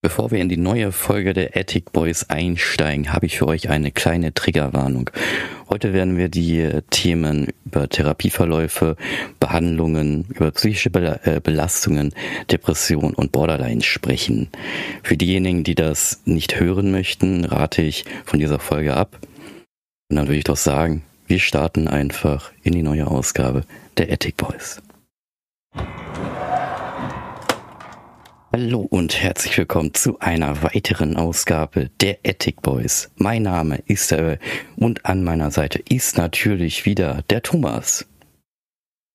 Bevor wir in die neue Folge der Attic Boys einsteigen, habe ich für euch eine kleine Triggerwarnung. Heute werden wir die Themen über Therapieverläufe, Behandlungen, über psychische äh, Belastungen, Depression und Borderline sprechen. Für diejenigen, die das nicht hören möchten, rate ich von dieser Folge ab. Und dann würde ich doch sagen, wir starten einfach in die neue Ausgabe der Attic Boys. Hallo und herzlich willkommen zu einer weiteren Ausgabe der Ethic Boys. Mein Name ist der und an meiner Seite ist natürlich wieder der Thomas.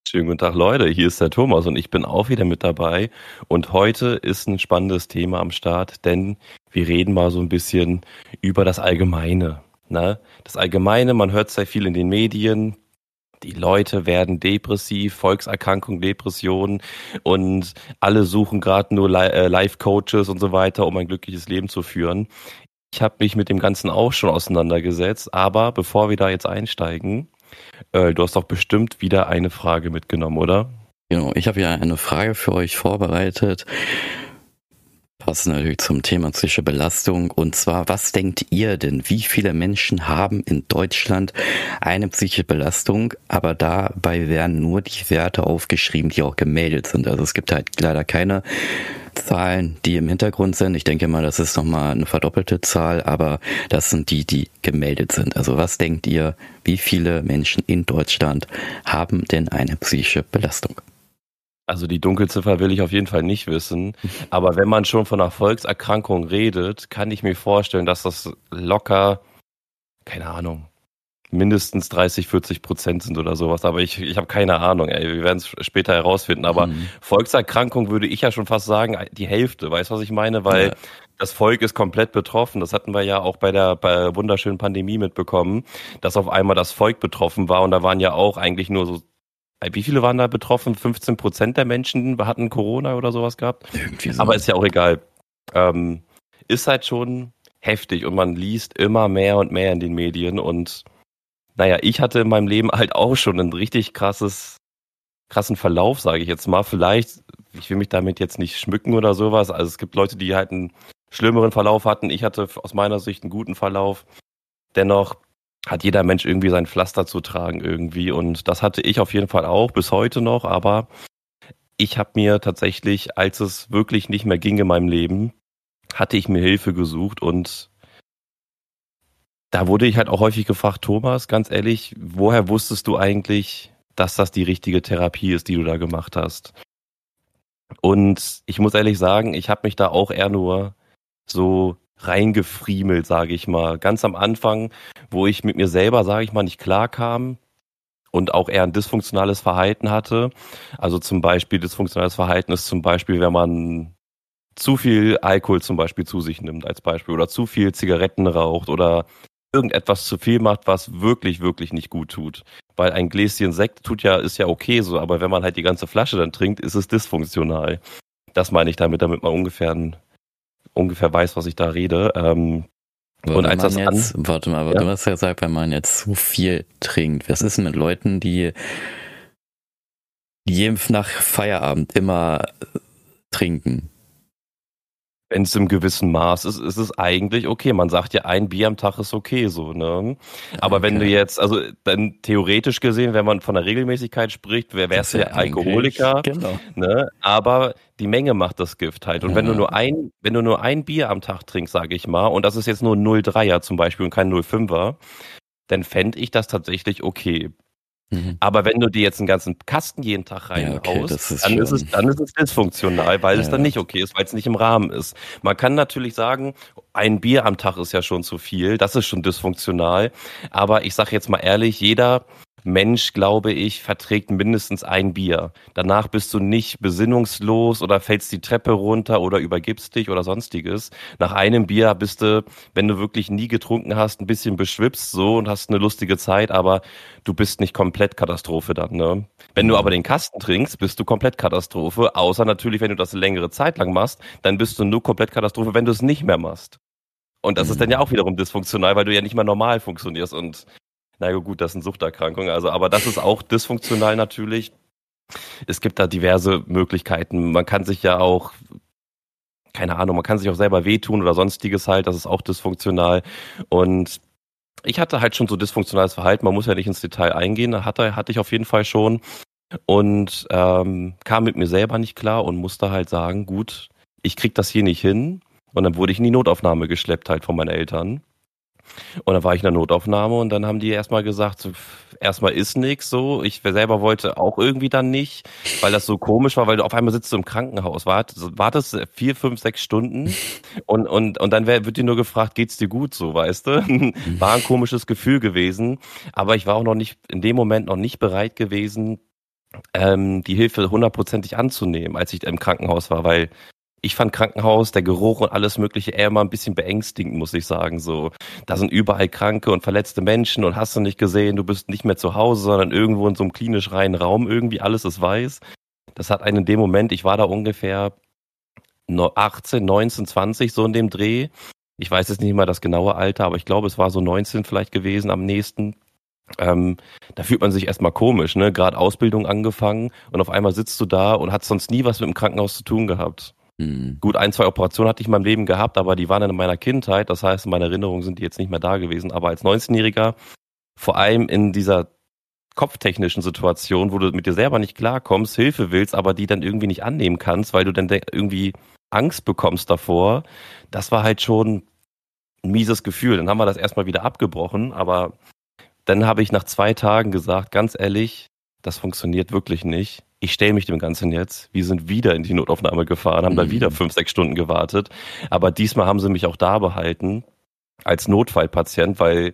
Schönen guten Tag Leute, hier ist der Thomas und ich bin auch wieder mit dabei und heute ist ein spannendes Thema am Start, denn wir reden mal so ein bisschen über das Allgemeine. Ne? Das Allgemeine, man hört sehr viel in den Medien, die Leute werden depressiv, Volkserkrankung, Depression und alle suchen gerade nur äh, Life-Coaches und so weiter, um ein glückliches Leben zu führen. Ich habe mich mit dem Ganzen auch schon auseinandergesetzt, aber bevor wir da jetzt einsteigen, äh, du hast doch bestimmt wieder eine Frage mitgenommen, oder? Genau, ich habe ja eine Frage für euch vorbereitet passend natürlich zum Thema psychische Belastung. Und zwar, was denkt ihr denn? Wie viele Menschen haben in Deutschland eine psychische Belastung? Aber dabei werden nur die Werte aufgeschrieben, die auch gemeldet sind. Also es gibt halt leider keine Zahlen, die im Hintergrund sind. Ich denke mal, das ist nochmal eine verdoppelte Zahl, aber das sind die, die gemeldet sind. Also was denkt ihr, wie viele Menschen in Deutschland haben denn eine psychische Belastung? Also die Dunkelziffer will ich auf jeden Fall nicht wissen. Aber wenn man schon von einer Volkserkrankung redet, kann ich mir vorstellen, dass das locker, keine Ahnung, mindestens 30, 40 Prozent sind oder sowas. Aber ich, ich habe keine Ahnung. Ey. Wir werden es später herausfinden. Aber mhm. Volkserkrankung würde ich ja schon fast sagen, die Hälfte. Weißt du, was ich meine? Weil ja. das Volk ist komplett betroffen. Das hatten wir ja auch bei der, bei der wunderschönen Pandemie mitbekommen, dass auf einmal das Volk betroffen war. Und da waren ja auch eigentlich nur so wie viele waren da betroffen? 15 Prozent der Menschen hatten Corona oder sowas gehabt. So. Aber ist ja auch egal. Ähm, ist halt schon heftig und man liest immer mehr und mehr in den Medien und naja, ich hatte in meinem Leben halt auch schon ein richtig krasses, krassen Verlauf, sage ich jetzt mal. Vielleicht, ich will mich damit jetzt nicht schmücken oder sowas. Also es gibt Leute, die halt einen schlimmeren Verlauf hatten. Ich hatte aus meiner Sicht einen guten Verlauf. Dennoch hat jeder Mensch irgendwie sein Pflaster zu tragen irgendwie. Und das hatte ich auf jeden Fall auch bis heute noch, aber ich habe mir tatsächlich, als es wirklich nicht mehr ging in meinem Leben, hatte ich mir Hilfe gesucht und da wurde ich halt auch häufig gefragt, Thomas, ganz ehrlich, woher wusstest du eigentlich, dass das die richtige Therapie ist, die du da gemacht hast? Und ich muss ehrlich sagen, ich habe mich da auch eher nur so reingefriemelt, sage ich mal. Ganz am Anfang, wo ich mit mir selber, sage ich mal, nicht klar kam und auch eher ein dysfunktionales Verhalten hatte. Also zum Beispiel dysfunktionales Verhalten ist zum Beispiel, wenn man zu viel Alkohol zum Beispiel zu sich nimmt als Beispiel oder zu viel Zigaretten raucht oder irgendetwas zu viel macht, was wirklich, wirklich nicht gut tut. Weil ein Gläschen Sekt tut ja, ist ja okay so, aber wenn man halt die ganze Flasche dann trinkt, ist es dysfunktional. Das meine ich damit, damit man ungefähr ein ungefähr weiß, was ich da rede. Ähm, und als das jetzt, an, warte mal, aber ja? du hast ja gesagt, wenn man jetzt zu viel trinkt, was ist denn mit Leuten, die jedem nach Feierabend immer trinken? Es im gewissen Maß ist, ist es eigentlich okay. Man sagt ja, ein Bier am Tag ist okay, so, ne? Aber okay. wenn du jetzt, also dann theoretisch gesehen, wenn man von der Regelmäßigkeit spricht, wer wärst du ja Alkoholiker, genau. ne? Aber die Menge macht das Gift halt. Und ja. wenn du nur ein, wenn du nur ein Bier am Tag trinkst, sage ich mal, und das ist jetzt nur 0,3er zum Beispiel und kein 0,5er, dann fände ich das tatsächlich okay. Mhm. Aber wenn du dir jetzt einen ganzen Kasten jeden Tag reinhaust, ja, okay, ist dann, ist es, dann ist es dysfunktional, weil ja, es dann nicht okay ist, weil es nicht im Rahmen ist. Man kann natürlich sagen, ein Bier am Tag ist ja schon zu viel, das ist schon dysfunktional. Aber ich sage jetzt mal ehrlich, jeder Mensch, glaube ich, verträgt mindestens ein Bier. Danach bist du nicht besinnungslos oder fällst die Treppe runter oder übergibst dich oder sonstiges. Nach einem Bier bist du, wenn du wirklich nie getrunken hast, ein bisschen beschwipst so und hast eine lustige Zeit, aber du bist nicht komplett Katastrophe dann. Ne? Wenn du aber den Kasten trinkst, bist du komplett Katastrophe. Außer natürlich, wenn du das längere Zeit lang machst, dann bist du nur komplett Katastrophe, wenn du es nicht mehr machst. Und das ist dann ja auch wiederum dysfunktional, weil du ja nicht mehr normal funktionierst. Und na gut, das sind Suchterkrankungen, also, aber das ist auch dysfunktional natürlich. Es gibt da diverse Möglichkeiten. Man kann sich ja auch keine Ahnung, man kann sich auch selber wehtun oder sonstiges halt, das ist auch dysfunktional. Und ich hatte halt schon so dysfunktionales Verhalten, man muss ja nicht ins Detail eingehen, hatte, hatte ich auf jeden Fall schon und ähm, kam mit mir selber nicht klar und musste halt sagen, gut, ich krieg das hier nicht hin. Und dann wurde ich in die Notaufnahme geschleppt halt von meinen Eltern. Und dann war ich in der Notaufnahme und dann haben die erstmal gesagt, erstmal ist nix so. Ich selber wollte auch irgendwie dann nicht, weil das so komisch war, weil du auf einmal sitzt du im Krankenhaus, wartest, wartest vier, fünf, sechs Stunden und, und, und dann wird dir nur gefragt, geht's dir gut so, weißt du? War ein komisches Gefühl gewesen, aber ich war auch noch nicht, in dem Moment noch nicht bereit gewesen, ähm, die Hilfe hundertprozentig anzunehmen, als ich im Krankenhaus war, weil ich fand Krankenhaus, der Geruch und alles Mögliche eher mal ein bisschen beängstigend, muss ich sagen. So, da sind überall kranke und verletzte Menschen und hast du nicht gesehen, du bist nicht mehr zu Hause, sondern irgendwo in so einem klinisch reinen Raum, irgendwie alles ist weiß. Das hat einen in dem Moment, ich war da ungefähr 18, 19, 20 so in dem Dreh. Ich weiß jetzt nicht mal das genaue Alter, aber ich glaube, es war so 19 vielleicht gewesen am nächsten. Ähm, da fühlt man sich erstmal komisch, ne? Gerade Ausbildung angefangen und auf einmal sitzt du da und hast sonst nie was mit dem Krankenhaus zu tun gehabt. Mhm. Gut, ein, zwei Operationen hatte ich in meinem Leben gehabt, aber die waren in meiner Kindheit. Das heißt, in meiner Erinnerung sind die jetzt nicht mehr da gewesen. Aber als 19-Jähriger, vor allem in dieser kopftechnischen Situation, wo du mit dir selber nicht klarkommst, Hilfe willst, aber die dann irgendwie nicht annehmen kannst, weil du dann irgendwie Angst bekommst davor, das war halt schon ein mieses Gefühl. Dann haben wir das erstmal wieder abgebrochen, aber dann habe ich nach zwei Tagen gesagt, ganz ehrlich, das funktioniert wirklich nicht ich stelle mich dem Ganzen jetzt. Wir sind wieder in die Notaufnahme gefahren, haben mhm. da wieder fünf, sechs Stunden gewartet. Aber diesmal haben sie mich auch da behalten als Notfallpatient, weil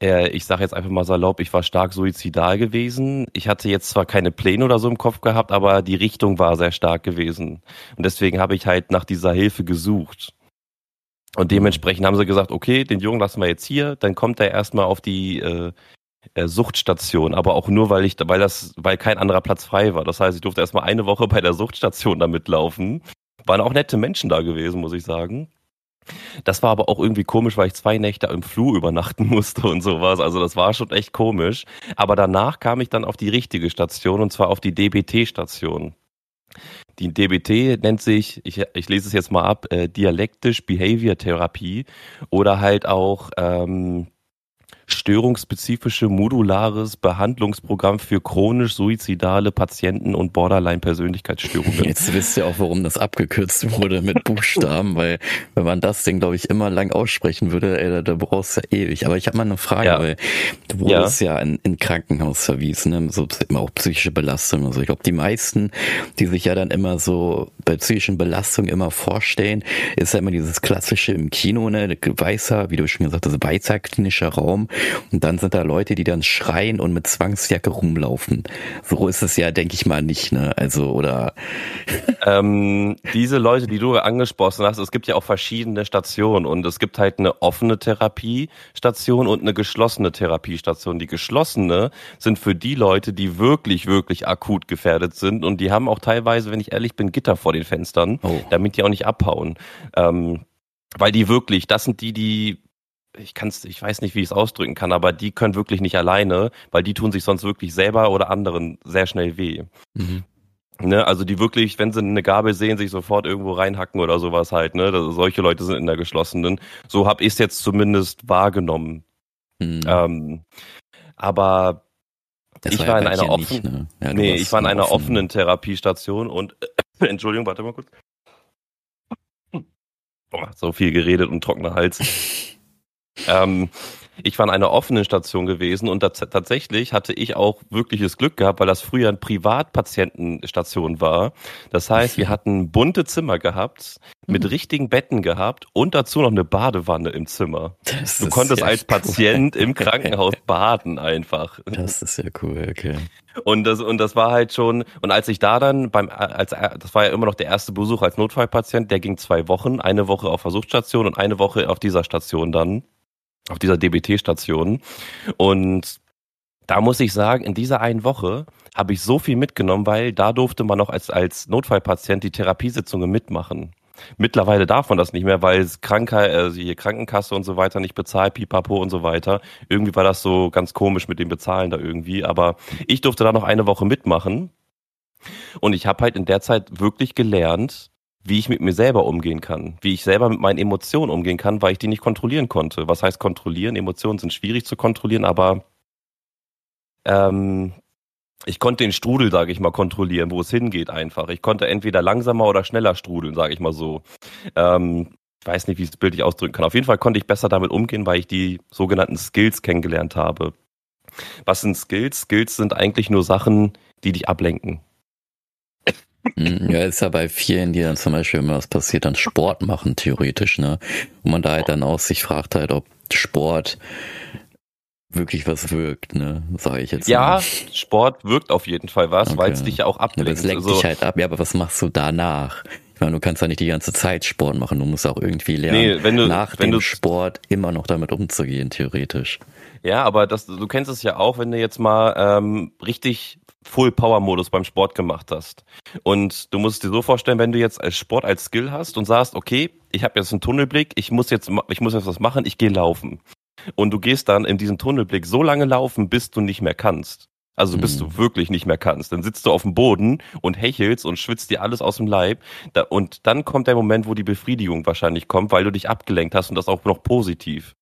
ich sage jetzt einfach mal salopp, ich war stark suizidal gewesen. Ich hatte jetzt zwar keine Pläne oder so im Kopf gehabt, aber die Richtung war sehr stark gewesen. Und deswegen habe ich halt nach dieser Hilfe gesucht. Und dementsprechend haben sie gesagt, okay, den Jungen lassen wir jetzt hier, dann kommt er erstmal auf die äh, Suchtstation, aber auch nur, weil ich, weil das, weil kein anderer Platz frei war. Das heißt, ich durfte erstmal eine Woche bei der Suchtstation da mitlaufen. Waren auch nette Menschen da gewesen, muss ich sagen. Das war aber auch irgendwie komisch, weil ich zwei Nächte im Flur übernachten musste und sowas. Also das war schon echt komisch. Aber danach kam ich dann auf die richtige Station und zwar auf die DBT-Station. Die DBT nennt sich, ich, ich lese es jetzt mal ab, äh, dialektisch Behavior Therapie oder halt auch ähm, störungsspezifische modulares Behandlungsprogramm für chronisch suizidale Patienten und Borderline-Persönlichkeitsstörungen. Jetzt wisst ihr auch, warum das abgekürzt wurde mit Buchstaben, weil wenn man das Ding, glaube ich, immer lang aussprechen würde, ey, da, da brauchst du ja ewig. Aber ich habe mal eine Frage, ja. weil du wurdest ja, ja in, in Krankenhaus verwiesen, ne? so immer auch psychische Belastung. Also ich glaube, die meisten, die sich ja dann immer so bei psychischen Belastungen immer vorstellen, ist ja immer dieses klassische im Kino, ne, weißer, wie du schon gesagt hast, weißer klinischer Raum und dann sind da Leute, die dann schreien und mit Zwangsjacke rumlaufen. So ist es ja, denke ich mal, nicht, ne? Also, oder. Ähm, diese Leute, die du angesprochen hast, es gibt ja auch verschiedene Stationen und es gibt halt eine offene Therapiestation und eine geschlossene Therapiestation. Die geschlossene sind für die Leute, die wirklich, wirklich akut gefährdet sind und die haben auch teilweise, wenn ich ehrlich bin, Gitter vor den Fenstern, oh. damit die auch nicht abhauen. Ähm, weil die wirklich, das sind die, die ich kann's, ich weiß nicht, wie ich es ausdrücken kann, aber die können wirklich nicht alleine, weil die tun sich sonst wirklich selber oder anderen sehr schnell weh. Mhm. Ne, also die wirklich, wenn sie eine Gabel sehen, sich sofort irgendwo reinhacken oder sowas halt, ne? Das, solche Leute sind in der geschlossenen. So habe ich es jetzt zumindest wahrgenommen. Mhm. Ähm, aber das ich war, war in einer offenen, ne? ja, nee, ich war in einer offen. offenen Therapiestation und Entschuldigung, warte mal kurz. Boah, so viel geredet und trockener Hals. Ähm, ich war in einer offenen Station gewesen und tatsächlich hatte ich auch wirkliches Glück gehabt, weil das früher eine Privatpatientenstation war. Das heißt, wir hatten bunte Zimmer gehabt, mit hm. richtigen Betten gehabt und dazu noch eine Badewanne im Zimmer. Das du konntest als Patient cool. im Krankenhaus baden einfach. Das ist ja cool, okay. Und das, und das war halt schon, und als ich da dann beim, als, das war ja immer noch der erste Besuch als Notfallpatient, der ging zwei Wochen, eine Woche auf Versuchsstation und eine Woche auf dieser Station dann auf dieser DBT-Station. Und da muss ich sagen, in dieser einen Woche habe ich so viel mitgenommen, weil da durfte man noch als, als Notfallpatient die Therapiesitzungen mitmachen. Mittlerweile darf man das nicht mehr, weil es Krankheit, also hier Krankenkasse und so weiter nicht bezahlt, pipapo und so weiter. Irgendwie war das so ganz komisch mit dem Bezahlen da irgendwie. Aber ich durfte da noch eine Woche mitmachen. Und ich habe halt in der Zeit wirklich gelernt, wie ich mit mir selber umgehen kann, wie ich selber mit meinen Emotionen umgehen kann, weil ich die nicht kontrollieren konnte. Was heißt kontrollieren? Emotionen sind schwierig zu kontrollieren, aber ähm, ich konnte den Strudel, sage ich mal, kontrollieren, wo es hingeht einfach. Ich konnte entweder langsamer oder schneller strudeln, sage ich mal so. Ähm, ich weiß nicht, wie ich es bildlich ausdrücken kann. Auf jeden Fall konnte ich besser damit umgehen, weil ich die sogenannten Skills kennengelernt habe. Was sind Skills? Skills sind eigentlich nur Sachen, die dich ablenken. Hm, ja, ist ja bei vielen, die dann zum Beispiel, wenn was passiert, dann Sport machen, theoretisch, ne? Wo man da halt dann auch sich fragt halt, ob Sport wirklich was wirkt, ne? Sage ich jetzt. Ja, mal. Sport wirkt auf jeden Fall was, okay. weil es dich ja auch ablenkt. Ja, das lenkt also, dich halt ab. Ja, aber was machst du danach? Ich meine, du kannst ja nicht die ganze Zeit Sport machen. Du musst auch irgendwie lernen, nee, wenn du, nach wenn dem du, Sport immer noch damit umzugehen, theoretisch. Ja, aber das, du kennst es ja auch, wenn du jetzt mal ähm, richtig Full-Power-Modus beim Sport gemacht hast. Und du musst es dir so vorstellen, wenn du jetzt als Sport als Skill hast und sagst, okay, ich habe jetzt einen Tunnelblick, ich muss jetzt, ich muss jetzt was machen, ich gehe laufen. Und du gehst dann in diesem Tunnelblick so lange laufen, bis du nicht mehr kannst. Also bis mhm. du wirklich nicht mehr kannst. Dann sitzt du auf dem Boden und hechelst und schwitzt dir alles aus dem Leib. und dann kommt der Moment, wo die Befriedigung wahrscheinlich kommt, weil du dich abgelenkt hast und das auch noch positiv.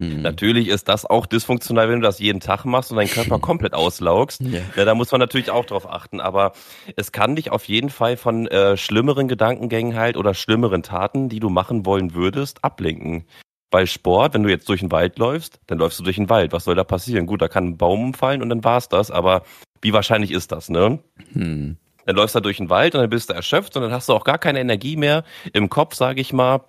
Mhm. Natürlich ist das auch dysfunktional, wenn du das jeden Tag machst und deinen Körper komplett auslaugst. Ja. ja. da muss man natürlich auch drauf achten. Aber es kann dich auf jeden Fall von äh, schlimmeren Gedankengängen halt oder schlimmeren Taten, die du machen wollen würdest, ablenken. Weil Sport, wenn du jetzt durch den Wald läufst, dann läufst du durch den Wald. Was soll da passieren? Gut, da kann ein Baum umfallen und dann war's das. Aber wie wahrscheinlich ist das, ne? Hm. Dann läufst du durch den Wald und dann bist du erschöpft und dann hast du auch gar keine Energie mehr im Kopf, sage ich mal,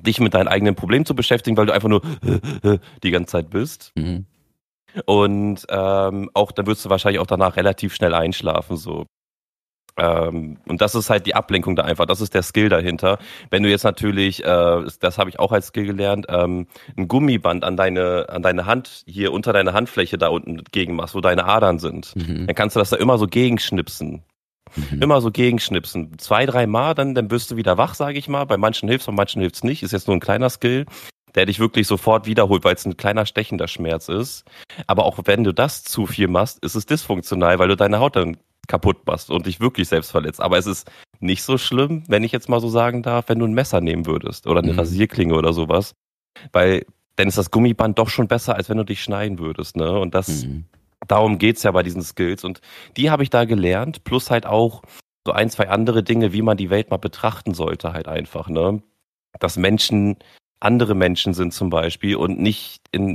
dich mit deinen eigenen Problemen zu beschäftigen, weil du einfach nur die ganze Zeit bist. Mhm. Und ähm, auch dann wirst du wahrscheinlich auch danach relativ schnell einschlafen. So. Ähm, und das ist halt die Ablenkung da einfach. Das ist der Skill dahinter. Wenn du jetzt natürlich, äh, das habe ich auch als Skill gelernt, ähm, ein Gummiband an deine an deine Hand hier unter deine Handfläche da unten gegen machst, wo deine Adern sind, mhm. dann kannst du das da immer so gegenschnipsen. Mhm. Immer so gegenschnipsen. Zwei, drei Mal, dann, dann wirst du wieder wach, sage ich mal. Bei manchen hilft's, bei manchen hilft's nicht. Ist jetzt nur ein kleiner Skill, der dich wirklich sofort wiederholt, weil es ein kleiner stechender Schmerz ist. Aber auch wenn du das zu viel machst, ist es dysfunktional, weil du deine Haut dann kaputt machst und dich wirklich selbst verletzt. Aber es ist nicht so schlimm, wenn ich jetzt mal so sagen darf, wenn du ein Messer nehmen würdest oder eine mhm. Rasierklinge oder sowas. Weil dann ist das Gummiband doch schon besser, als wenn du dich schneiden würdest. Ne? Und das mhm darum geht's ja bei diesen Skills. Und die habe ich da gelernt, plus halt auch so ein, zwei andere Dinge, wie man die Welt mal betrachten sollte, halt einfach, ne? Dass Menschen andere Menschen sind zum Beispiel und nicht in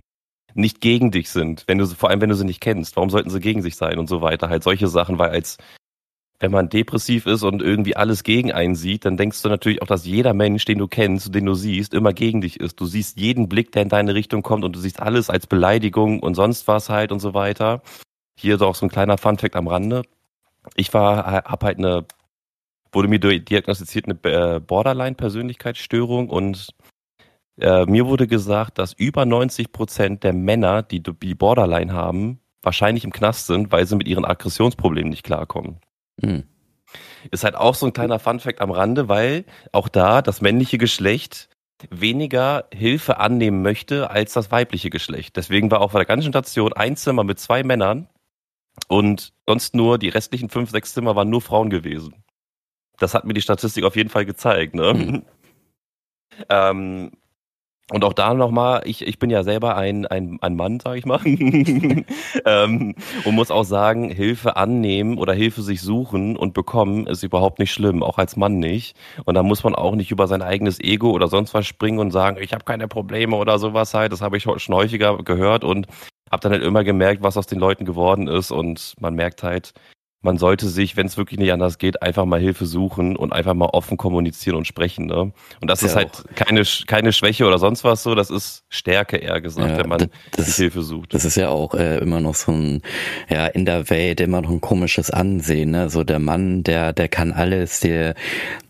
nicht gegen dich sind, wenn du vor allem wenn du sie nicht kennst, warum sollten sie gegen sich sein und so weiter, halt solche Sachen, weil als wenn man depressiv ist und irgendwie alles gegen einen sieht, dann denkst du natürlich auch, dass jeder Mensch, den du kennst, den du siehst, immer gegen dich ist. Du siehst jeden Blick, der in deine Richtung kommt und du siehst alles als Beleidigung und sonst was halt und so weiter. Hier auch so ein kleiner Funfact am Rande. Ich war, hab halt eine, wurde mir diagnostiziert eine äh, Borderline-Persönlichkeitsstörung und äh, mir wurde gesagt, dass über 90 Prozent der Männer, die die Borderline haben, wahrscheinlich im Knast sind, weil sie mit ihren Aggressionsproblemen nicht klarkommen. Hm. Ist halt auch so ein kleiner Funfact am Rande, weil auch da das männliche Geschlecht weniger Hilfe annehmen möchte als das weibliche Geschlecht. Deswegen war auch bei der ganzen Station ein Zimmer mit zwei Männern und sonst nur die restlichen fünf, sechs Zimmer waren nur Frauen gewesen. Das hat mir die Statistik auf jeden Fall gezeigt. Ne? Mhm. ähm, und auch da nochmal, ich, ich bin ja selber ein, ein, ein Mann, sag ich mal, ähm, und muss auch sagen, Hilfe annehmen oder Hilfe sich suchen und bekommen ist überhaupt nicht schlimm, auch als Mann nicht. Und da muss man auch nicht über sein eigenes Ego oder sonst was springen und sagen, ich habe keine Probleme oder sowas halt. Das habe ich schon häufiger gehört und habe dann halt immer gemerkt, was aus den Leuten geworden ist. Und man merkt halt, man sollte sich, wenn es wirklich nicht anders geht, einfach mal Hilfe suchen und einfach mal offen kommunizieren und sprechen. Ne? Und das ja ist halt keine, keine Schwäche oder sonst was so, das ist Stärke eher gesagt, ja, wenn man das, sich Hilfe sucht. Das ist ja auch äh, immer noch so ein, ja, in der Welt immer noch ein komisches Ansehen. Ne? So der Mann, der, der kann alles, der,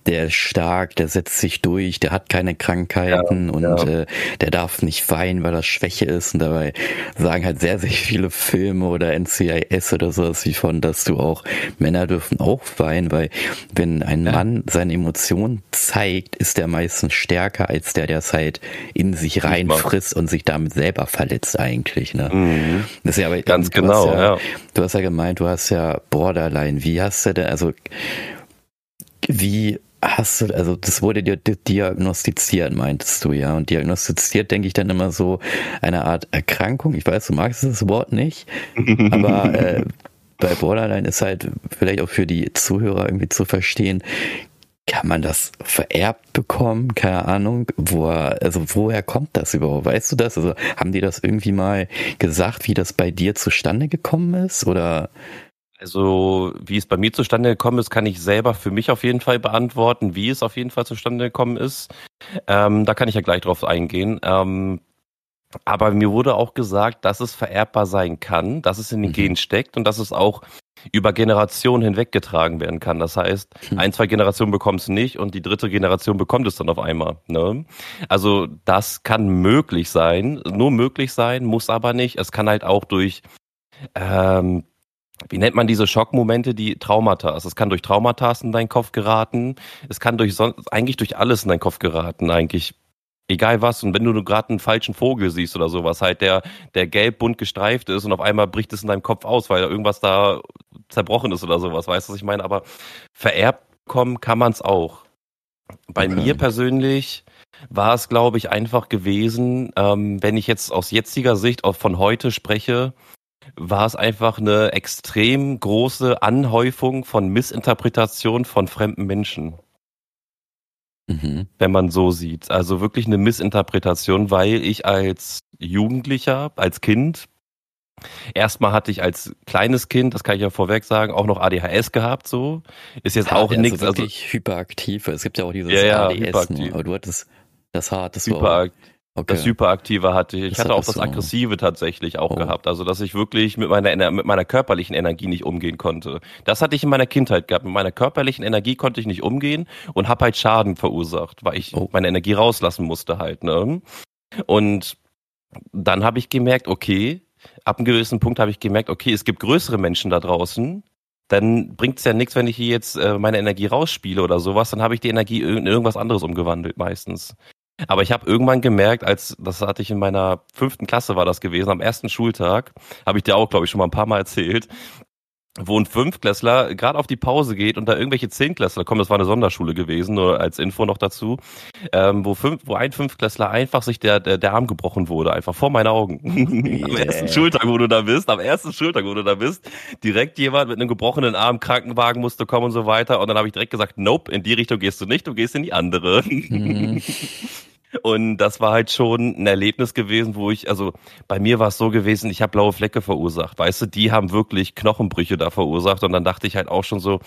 der ist stark, der setzt sich durch, der hat keine Krankheiten ja, und ja. Äh, der darf nicht weinen, weil das Schwäche ist. Und dabei sagen halt sehr, sehr viele Filme oder NCIS oder sowas wie von, dass du auch, Männer dürfen auch weinen, weil wenn ein ja. Mann seine Emotionen zeigt, ist der meistens stärker als der, der es halt in sich reinfrisst und sich damit selber verletzt eigentlich. Ne? Mhm. Das ist ja aber, Ganz genau, ja, ja. Du hast ja gemeint, du hast ja Borderline. Wie hast du denn, also wie hast du, also das wurde dir diagnostiziert, meintest du, ja. Und diagnostiziert denke ich dann immer so eine Art Erkrankung. Ich weiß, du magst das Wort nicht, aber äh, bei Borderline ist halt vielleicht auch für die Zuhörer irgendwie zu verstehen, kann man das vererbt bekommen? Keine Ahnung. Wo, also woher kommt das überhaupt? Weißt du das? Also haben die das irgendwie mal gesagt, wie das bei dir zustande gekommen ist? Oder? Also, wie es bei mir zustande gekommen ist, kann ich selber für mich auf jeden Fall beantworten, wie es auf jeden Fall zustande gekommen ist. Ähm, da kann ich ja gleich drauf eingehen. Ähm, aber mir wurde auch gesagt, dass es vererbbar sein kann, dass es in den mhm. Genen steckt und dass es auch über Generationen hinweggetragen werden kann. Das heißt, hm. ein, zwei Generationen bekommt es nicht und die dritte Generation bekommt es dann auf einmal. Ne? Also das kann möglich sein, nur möglich sein, muss aber nicht. Es kann halt auch durch, ähm, wie nennt man diese Schockmomente, die Traumata. Also es kann durch Traumata in deinen Kopf geraten. Es kann durch sonst, eigentlich durch alles in deinen Kopf geraten, eigentlich egal was. Und wenn du gerade einen falschen Vogel siehst oder sowas, halt, der, der gelb bunt gestreift ist und auf einmal bricht es in deinem Kopf aus, weil irgendwas da zerbrochen ist oder sowas, weißt du, was ich meine? Aber vererbt kommen kann man es auch. Bei okay. mir persönlich war es, glaube ich, einfach gewesen, ähm, wenn ich jetzt aus jetziger Sicht auch von heute spreche, war es einfach eine extrem große Anhäufung von Missinterpretation von fremden Menschen. Mhm. Wenn man so sieht. Also wirklich eine Missinterpretation, weil ich als Jugendlicher, als Kind, erstmal hatte ich als kleines Kind, das kann ich ja vorweg sagen, auch noch ADHS gehabt, so. Ist jetzt auch also nichts. Also wirklich hyperaktiv. Es gibt ja auch dieses ja, ja, ADS, hyperaktiv. aber du hattest das hart, das Hyperak war Okay. Das Hyperaktive hatte ich. Ich hatte auch das Aggressive tatsächlich auch oh. gehabt. Also, dass ich wirklich mit meiner, mit meiner körperlichen Energie nicht umgehen konnte. Das hatte ich in meiner Kindheit gehabt. Mit meiner körperlichen Energie konnte ich nicht umgehen und habe halt Schaden verursacht, weil ich oh. meine Energie rauslassen musste halt. Ne? Und dann habe ich gemerkt, okay, ab einem gewissen Punkt habe ich gemerkt, okay, es gibt größere Menschen da draußen, dann bringt es ja nichts, wenn ich hier jetzt äh, meine Energie rausspiele oder sowas, dann habe ich die Energie in irgendwas anderes umgewandelt meistens. Aber ich habe irgendwann gemerkt, als das hatte ich in meiner fünften Klasse war das gewesen, am ersten Schultag, habe ich dir auch, glaube ich, schon mal ein paar Mal erzählt, wo ein Fünfklässler gerade auf die Pause geht und da irgendwelche Zehnklässler kommen, das war eine Sonderschule gewesen, nur als Info noch dazu, ähm, wo, fünf, wo ein Fünfklässler einfach sich der, der, der Arm gebrochen wurde, einfach vor meinen Augen. Yeah. am ersten Schultag, wo du da bist, am ersten Schultag, wo du da bist, direkt jemand mit einem gebrochenen Arm, Krankenwagen musste kommen und so weiter. Und dann habe ich direkt gesagt, nope, in die Richtung gehst du nicht, du gehst in die andere. Mhm. Und das war halt schon ein Erlebnis gewesen, wo ich, also bei mir war es so gewesen, ich habe blaue Flecke verursacht. Weißt du, die haben wirklich Knochenbrüche da verursacht. Und dann dachte ich halt auch schon so,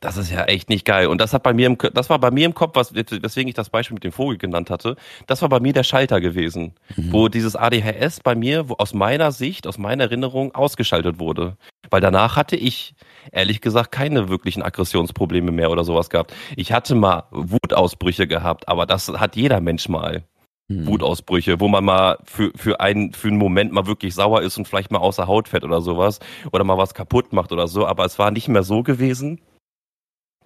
das ist ja echt nicht geil. Und das hat bei mir im, das war bei mir im Kopf, was, weswegen ich das Beispiel mit dem Vogel genannt hatte. Das war bei mir der Schalter gewesen, mhm. wo dieses ADHS bei mir, wo aus meiner Sicht, aus meiner Erinnerung ausgeschaltet wurde. Weil danach hatte ich, ehrlich gesagt, keine wirklichen Aggressionsprobleme mehr oder sowas gehabt. Ich hatte mal Wutausbrüche gehabt, aber das hat jeder Mensch mal. Mhm. Wutausbrüche, wo man mal für, für, einen, für einen Moment mal wirklich sauer ist und vielleicht mal außer Haut fährt oder sowas oder mal was kaputt macht oder so, aber es war nicht mehr so gewesen,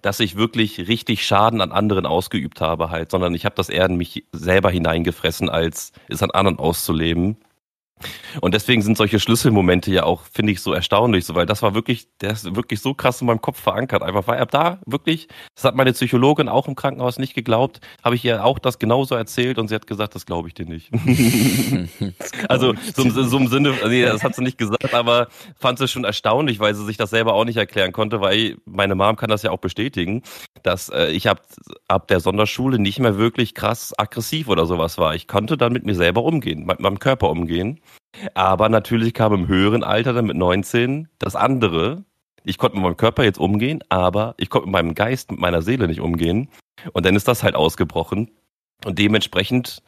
dass ich wirklich richtig Schaden an anderen ausgeübt habe halt, sondern ich habe das eher in mich selber hineingefressen, als es an anderen auszuleben. Und deswegen sind solche Schlüsselmomente ja auch, finde ich, so erstaunlich, so, weil das war wirklich, der ist wirklich so krass in meinem Kopf verankert. Einfach, weil ab da wirklich, das hat meine Psychologin auch im Krankenhaus nicht geglaubt, habe ich ihr auch das genauso erzählt und sie hat gesagt, das glaube ich dir nicht. also, so, so, im Sinne, nee, das hat sie nicht gesagt, aber fand sie schon erstaunlich, weil sie sich das selber auch nicht erklären konnte, weil meine Mom kann das ja auch bestätigen, dass äh, ich ab, ab der Sonderschule nicht mehr wirklich krass aggressiv oder sowas war. Ich konnte dann mit mir selber umgehen, mit meinem Körper umgehen. Aber natürlich kam im höheren Alter, dann mit 19, das andere. Ich konnte mit meinem Körper jetzt umgehen, aber ich konnte mit meinem Geist, mit meiner Seele nicht umgehen. Und dann ist das halt ausgebrochen. Und dementsprechend,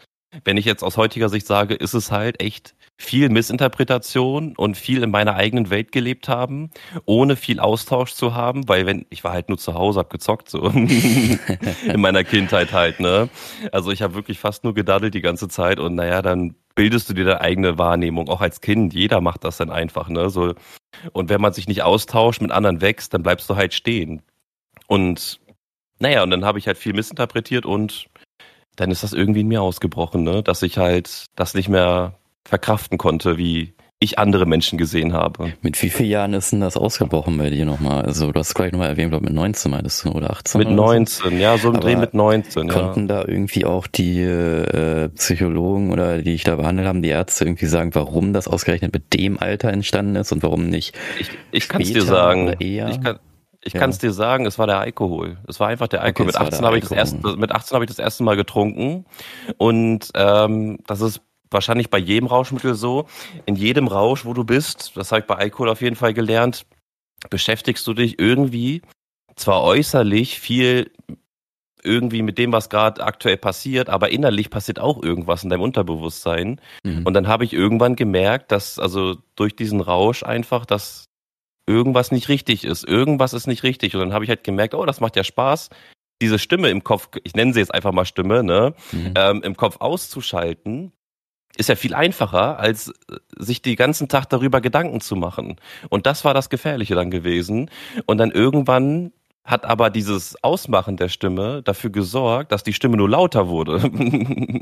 wenn ich jetzt aus heutiger Sicht sage, ist es halt echt viel Missinterpretation und viel in meiner eigenen Welt gelebt haben, ohne viel Austausch zu haben, weil wenn ich war halt nur zu Hause, hab gezockt so in meiner Kindheit halt, ne? Also ich habe wirklich fast nur gedaddelt die ganze Zeit und naja, dann bildest du dir deine eigene Wahrnehmung, auch als Kind. Jeder macht das dann einfach, ne? So, und wenn man sich nicht austauscht, mit anderen wächst, dann bleibst du halt stehen. Und naja, und dann habe ich halt viel missinterpretiert und dann ist das irgendwie in mir ausgebrochen, ne? Dass ich halt das nicht mehr verkraften konnte, wie, ich andere Menschen gesehen habe. Mit wie vielen Jahren ist denn das ausgebrochen bei dir nochmal? Also du hast gleich nochmal erwähnt, glaube mit 19 meintest du, oder 18? Mit oder 19, so? ja, so im Dreh mit 19. Konnten ja. da irgendwie auch die äh, Psychologen oder die ich da behandelt haben, die Ärzte irgendwie sagen, warum das ausgerechnet mit dem Alter entstanden ist und warum nicht Ich, ich kann es dir sagen. Ich kann, ich ja. kann es dir sagen, es war der Alkohol. Es war einfach der Alkohol. Okay, mit 18 habe ich das erste, mit 18 habe ich das erste Mal getrunken und ähm, das ist wahrscheinlich bei jedem Rauschmittel so. In jedem Rausch, wo du bist, das habe ich bei Alkohol auf jeden Fall gelernt, beschäftigst du dich irgendwie zwar äußerlich viel irgendwie mit dem, was gerade aktuell passiert, aber innerlich passiert auch irgendwas in deinem Unterbewusstsein. Mhm. Und dann habe ich irgendwann gemerkt, dass also durch diesen Rausch einfach, dass irgendwas nicht richtig ist. Irgendwas ist nicht richtig. Und dann habe ich halt gemerkt, oh, das macht ja Spaß, diese Stimme im Kopf, ich nenne sie jetzt einfach mal Stimme, ne, mhm. ähm, im Kopf auszuschalten ist ja viel einfacher, als äh, sich die ganzen Tag darüber Gedanken zu machen. Und das war das Gefährliche dann gewesen. Und dann irgendwann hat aber dieses Ausmachen der Stimme dafür gesorgt, dass die Stimme nur lauter wurde.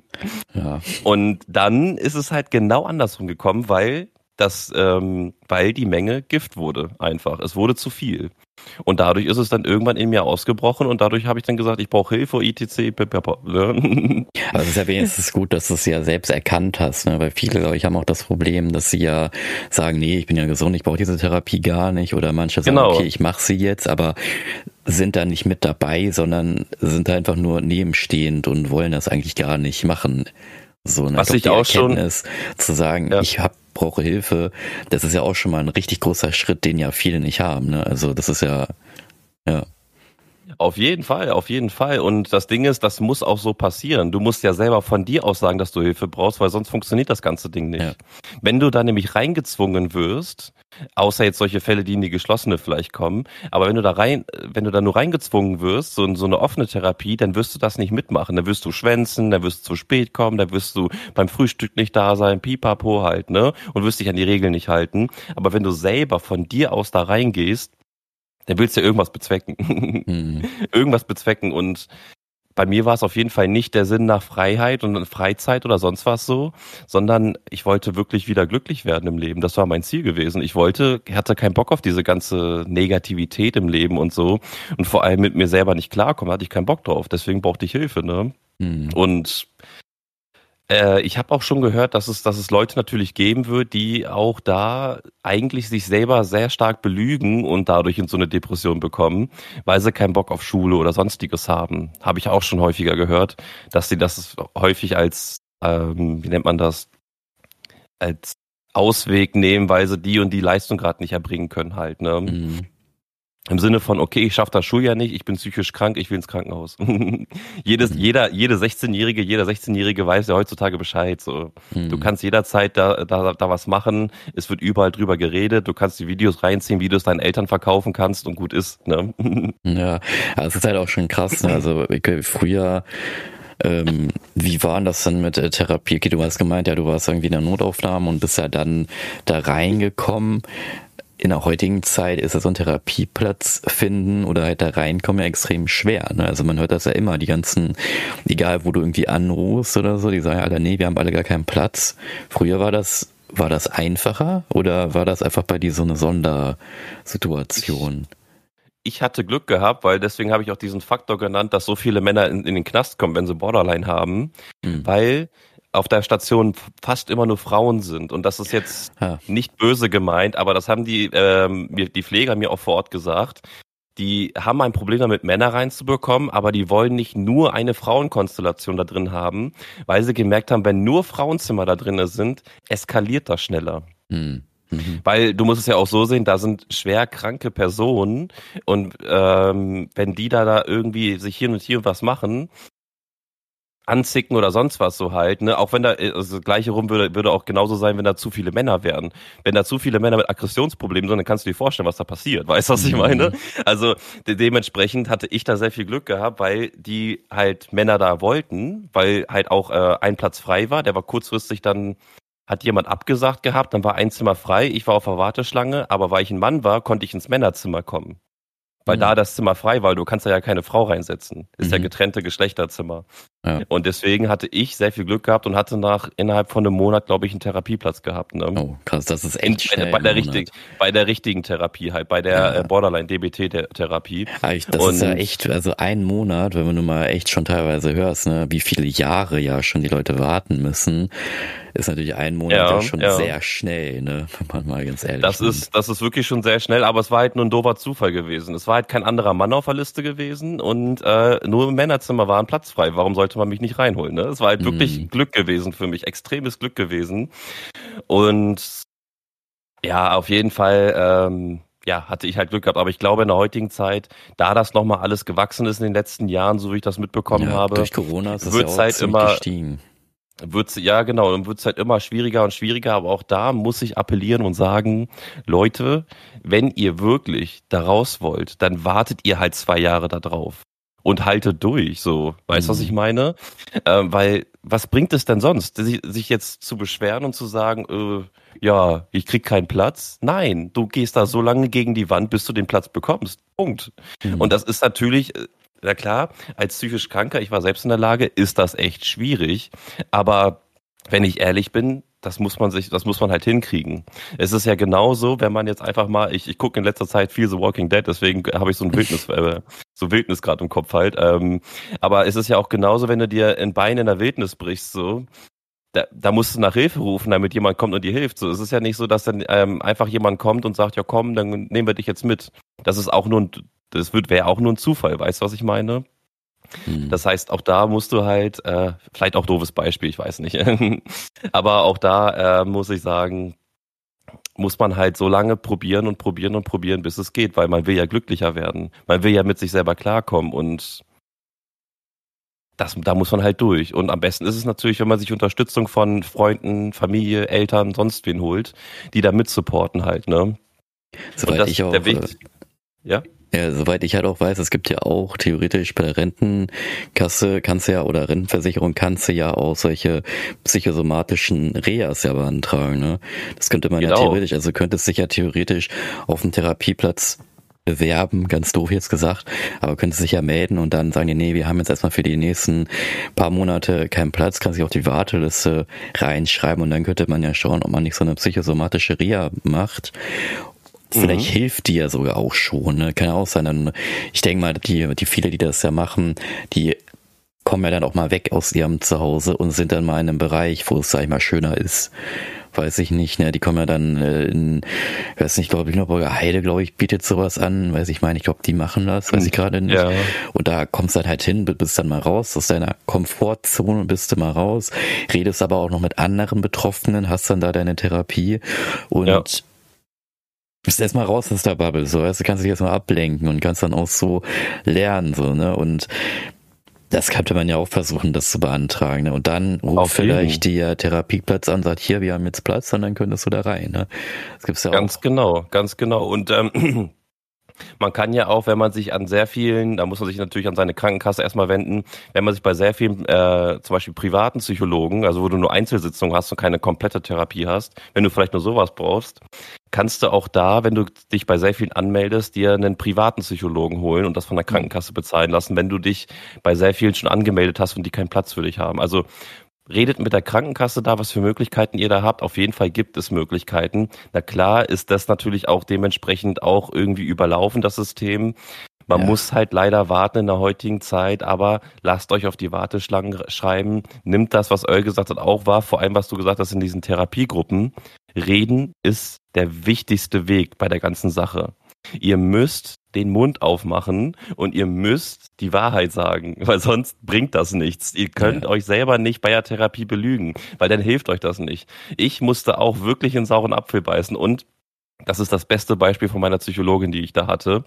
ja. Und dann ist es halt genau andersrum gekommen, weil das, ähm, weil die Menge Gift wurde einfach. Es wurde zu viel. Und dadurch ist es dann irgendwann in mir ausgebrochen und dadurch habe ich dann gesagt, ich brauche Hilfe, etc. Ne? Aber es ist ja wenigstens gut, dass du es ja selbst erkannt hast, ne? weil viele, glaube ich, haben auch das Problem, dass sie ja sagen, nee, ich bin ja gesund, ich brauche diese Therapie gar nicht oder manche sagen, genau. okay, ich mache sie jetzt, aber sind da nicht mit dabei, sondern sind einfach nur nebenstehend und wollen das eigentlich gar nicht machen. So, ne? Was ich, auch Erkenntnis, schon zu sagen, ja. ich habe brauche Hilfe, das ist ja auch schon mal ein richtig großer Schritt, den ja viele nicht haben. Ne? Also das ist ja, ja. Auf jeden Fall, auf jeden Fall. Und das Ding ist, das muss auch so passieren. Du musst ja selber von dir aus sagen, dass du Hilfe brauchst, weil sonst funktioniert das ganze Ding nicht. Ja. Wenn du da nämlich reingezwungen wirst, außer jetzt solche Fälle, die in die geschlossene vielleicht kommen, aber wenn du da rein, wenn du da nur reingezwungen wirst, so, so eine offene Therapie, dann wirst du das nicht mitmachen. Dann wirst du schwänzen, dann wirst du zu spät kommen, dann wirst du beim Frühstück nicht da sein, pipapo halt, ne? Und wirst dich an die Regeln nicht halten. Aber wenn du selber von dir aus da reingehst, dann willst du ja irgendwas bezwecken. Mhm. irgendwas bezwecken und bei mir war es auf jeden Fall nicht der Sinn nach Freiheit und Freizeit oder sonst was so, sondern ich wollte wirklich wieder glücklich werden im Leben. Das war mein Ziel gewesen. Ich wollte, hatte keinen Bock auf diese ganze Negativität im Leben und so und vor allem mit mir selber nicht klarkommen, hatte ich keinen Bock drauf. Deswegen brauchte ich Hilfe, ne? Mhm. Und äh, ich habe auch schon gehört, dass es, dass es Leute natürlich geben wird, die auch da eigentlich sich selber sehr stark belügen und dadurch in so eine Depression bekommen, weil sie keinen Bock auf Schule oder sonstiges haben. Habe ich auch schon häufiger gehört, dass sie das häufig als, ähm, wie nennt man das, als Ausweg nehmen, weil sie die und die Leistung gerade nicht erbringen können halt. Ne? Mhm. Im Sinne von, okay, ich schaffe das Schuljahr nicht, ich bin psychisch krank, ich will ins Krankenhaus. Jedes, mhm. jeder, jede 16-Jährige, jeder 16-Jährige weiß ja heutzutage Bescheid. So. Mhm. Du kannst jederzeit da, da, da was machen, es wird überall drüber geredet, du kannst die Videos reinziehen, wie du es deinen Eltern verkaufen kannst und gut ist. Ne? ja, aber es ist halt auch schon krass. Ne? Also früher ähm, wie war das denn mit der Therapie? Okay, du hast gemeint, ja, du warst irgendwie in der Notaufnahme und bist ja dann da reingekommen in der heutigen Zeit ist ja so ein Therapieplatz finden oder halt da reinkommen ja extrem schwer. Ne? Also man hört das ja immer, die ganzen, egal wo du irgendwie anrufst oder so, die sagen alle, nee, wir haben alle gar keinen Platz. Früher war das, war das einfacher oder war das einfach bei dir so eine Sondersituation? ich hatte Glück gehabt, weil deswegen habe ich auch diesen Faktor genannt, dass so viele Männer in, in den Knast kommen, wenn sie Borderline haben, mhm. weil auf der Station fast immer nur Frauen sind. Und das ist jetzt ja. nicht böse gemeint, aber das haben die, ähm, die Pfleger mir auch vor Ort gesagt. Die haben ein Problem damit, Männer reinzubekommen, aber die wollen nicht nur eine Frauenkonstellation da drin haben, weil sie gemerkt haben, wenn nur Frauenzimmer da drin sind, eskaliert das schneller. Mhm. Mhm. Weil du musst es ja auch so sehen, da sind schwer kranke Personen und ähm, wenn die da, da irgendwie sich hier und hier was machen, anzicken oder sonst was so halt, ne? Auch wenn da, also das gleiche rum würde, würde auch genauso sein, wenn da zu viele Männer wären. Wenn da zu viele Männer mit Aggressionsproblemen sind, dann kannst du dir vorstellen, was da passiert. Weißt du, was ich mhm. meine? Also de dementsprechend hatte ich da sehr viel Glück gehabt, weil die halt Männer da wollten, weil halt auch äh, ein Platz frei war. Der war kurzfristig dann hat jemand abgesagt gehabt, dann war ein Zimmer frei, ich war auf der Warteschlange, aber weil ich ein Mann war, konnte ich ins Männerzimmer kommen. Weil mhm. da das Zimmer frei war, du kannst da ja keine Frau reinsetzen. Ist mhm. ja getrennte Geschlechterzimmer. Ja. Und deswegen hatte ich sehr viel Glück gehabt und hatte nach innerhalb von einem Monat, glaube ich, einen Therapieplatz gehabt. Ne? Oh, krass, das ist echt schnell. Bei, der, richtig, bei der richtigen Therapie halt, bei der ja. Äh, Borderline-DBT-Therapie. Das und ist ja echt, also ein Monat, wenn man nun mal echt schon teilweise hörst, ne, wie viele Jahre ja schon die Leute warten müssen ist natürlich ein Monat ja, schon ja. sehr schnell, ne? wenn man mal ganz ehrlich Das ist, das ist wirklich schon sehr schnell, aber es war halt nur ein doofer Zufall gewesen. Es war halt kein anderer Mann auf der Liste gewesen und äh, nur im Männerzimmer war ein Platz frei. Warum sollte man mich nicht reinholen? Ne? Es war halt mhm. wirklich Glück gewesen für mich, extremes Glück gewesen. Und ja, auf jeden Fall. Ähm, ja, hatte ich halt Glück gehabt. Aber ich glaube, in der heutigen Zeit, da das nochmal alles gewachsen ist in den letzten Jahren, so wie ich das mitbekommen ja, habe, durch Corona ist wird es ja halt immer gestiegen wird's ja genau, dann wird's halt immer schwieriger und schwieriger, aber auch da muss ich appellieren und sagen, Leute, wenn ihr wirklich da raus wollt, dann wartet ihr halt zwei Jahre da drauf und haltet durch, so, weißt du, mhm. was ich meine? Ähm, weil, was bringt es denn sonst, sich, sich jetzt zu beschweren und zu sagen, äh, ja, ich krieg keinen Platz? Nein, du gehst da so lange gegen die Wand, bis du den Platz bekommst. Punkt. Mhm. Und das ist natürlich äh, na klar, als psychisch Kranker, ich war selbst in der Lage, ist das echt schwierig. Aber wenn ich ehrlich bin, das muss man sich, das muss man halt hinkriegen. Es ist ja genauso, wenn man jetzt einfach mal, ich, ich gucke in letzter Zeit viel The Walking Dead, deswegen habe ich so ein Wildnis, äh, so Wildnis gerade im Kopf halt. Ähm, aber es ist ja auch genauso, wenn du dir ein Bein in der Wildnis brichst, so, da, da musst du nach Hilfe rufen, damit jemand kommt und dir hilft. So, es ist ja nicht so, dass dann ähm, einfach jemand kommt und sagt, ja komm, dann nehmen wir dich jetzt mit. Das ist auch nur ein das wäre auch nur ein Zufall, weißt du, was ich meine? Hm. Das heißt, auch da musst du halt, äh, vielleicht auch doofes Beispiel, ich weiß nicht. Aber auch da äh, muss ich sagen, muss man halt so lange probieren und probieren und probieren, bis es geht, weil man will ja glücklicher werden. Man will ja mit sich selber klarkommen und das, da muss man halt durch. Und am besten ist es natürlich, wenn man sich Unterstützung von Freunden, Familie, Eltern, sonst wen holt, die da mitsupporten halt, ne? Soweit das, ich auch, der Weg, ja? Ja, soweit ich halt auch weiß, es gibt ja auch theoretisch bei der Rentenkasse kannst du ja oder Rentenversicherung kannst du ja auch solche psychosomatischen Reas ja beantragen. Ne? Das könnte man genau. ja theoretisch, also könnte es sich ja theoretisch auf dem Therapieplatz bewerben, ganz doof jetzt gesagt, aber könnte sich ja melden und dann sagen die, nee, wir haben jetzt erstmal für die nächsten paar Monate keinen Platz, kann sich auf die Warteliste reinschreiben und dann könnte man ja schauen, ob man nicht so eine psychosomatische Reha macht Vielleicht mhm. hilft die ja sogar auch schon. Ne? Kann ja auch sein. Dann, ich denke mal, die, die viele, die das ja machen, die kommen ja dann auch mal weg aus ihrem Zuhause und sind dann mal in einem Bereich, wo es, sag ich mal, schöner ist. Weiß ich nicht, ne? Die kommen ja dann äh, in, ich weiß nicht, glaube ich, Lüneburger Heide, glaube ich, bietet sowas an. Weiß ich meine, ich glaube, die machen das, weiß ich gerade nicht. Ja. Und da kommst du dann halt hin, bist dann mal raus aus deiner Komfortzone, bist du mal raus, redest aber auch noch mit anderen Betroffenen, hast dann da deine Therapie und ja bist erstmal raus aus der Bubble, so, weißt du, kannst dich erstmal ablenken und kannst dann auch so lernen, so, ne, und das könnte man ja auch versuchen, das zu beantragen. Ne? Und dann ruft vielleicht der Therapieplatz an, sagt, hier, wir haben jetzt Platz und dann könntest du da rein. Ne? Das gibt's ja ganz auch. genau, ganz genau. Und ähm, man kann ja auch, wenn man sich an sehr vielen, da muss man sich natürlich an seine Krankenkasse erstmal wenden, wenn man sich bei sehr vielen, äh, zum Beispiel privaten Psychologen, also wo du nur Einzelsitzungen hast und keine komplette Therapie hast, wenn du vielleicht nur sowas brauchst, kannst du auch da, wenn du dich bei sehr vielen anmeldest, dir einen privaten Psychologen holen und das von der Krankenkasse bezahlen lassen, wenn du dich bei sehr vielen schon angemeldet hast und die keinen Platz für dich haben. Also redet mit der Krankenkasse da, was für Möglichkeiten ihr da habt. Auf jeden Fall gibt es Möglichkeiten. Na klar ist das natürlich auch dementsprechend auch irgendwie überlaufen, das System. Man ja. muss halt leider warten in der heutigen Zeit, aber lasst euch auf die Warteschlangen schreiben. Nimmt das, was Eul gesagt hat, auch wahr. Vor allem, was du gesagt hast in diesen Therapiegruppen. Reden ist der wichtigste Weg bei der ganzen Sache. Ihr müsst den Mund aufmachen und ihr müsst die Wahrheit sagen, weil sonst bringt das nichts. Ihr könnt ja. euch selber nicht bei der Therapie belügen, weil dann hilft euch das nicht. Ich musste auch wirklich in sauren Apfel beißen und das ist das beste Beispiel von meiner Psychologin, die ich da hatte.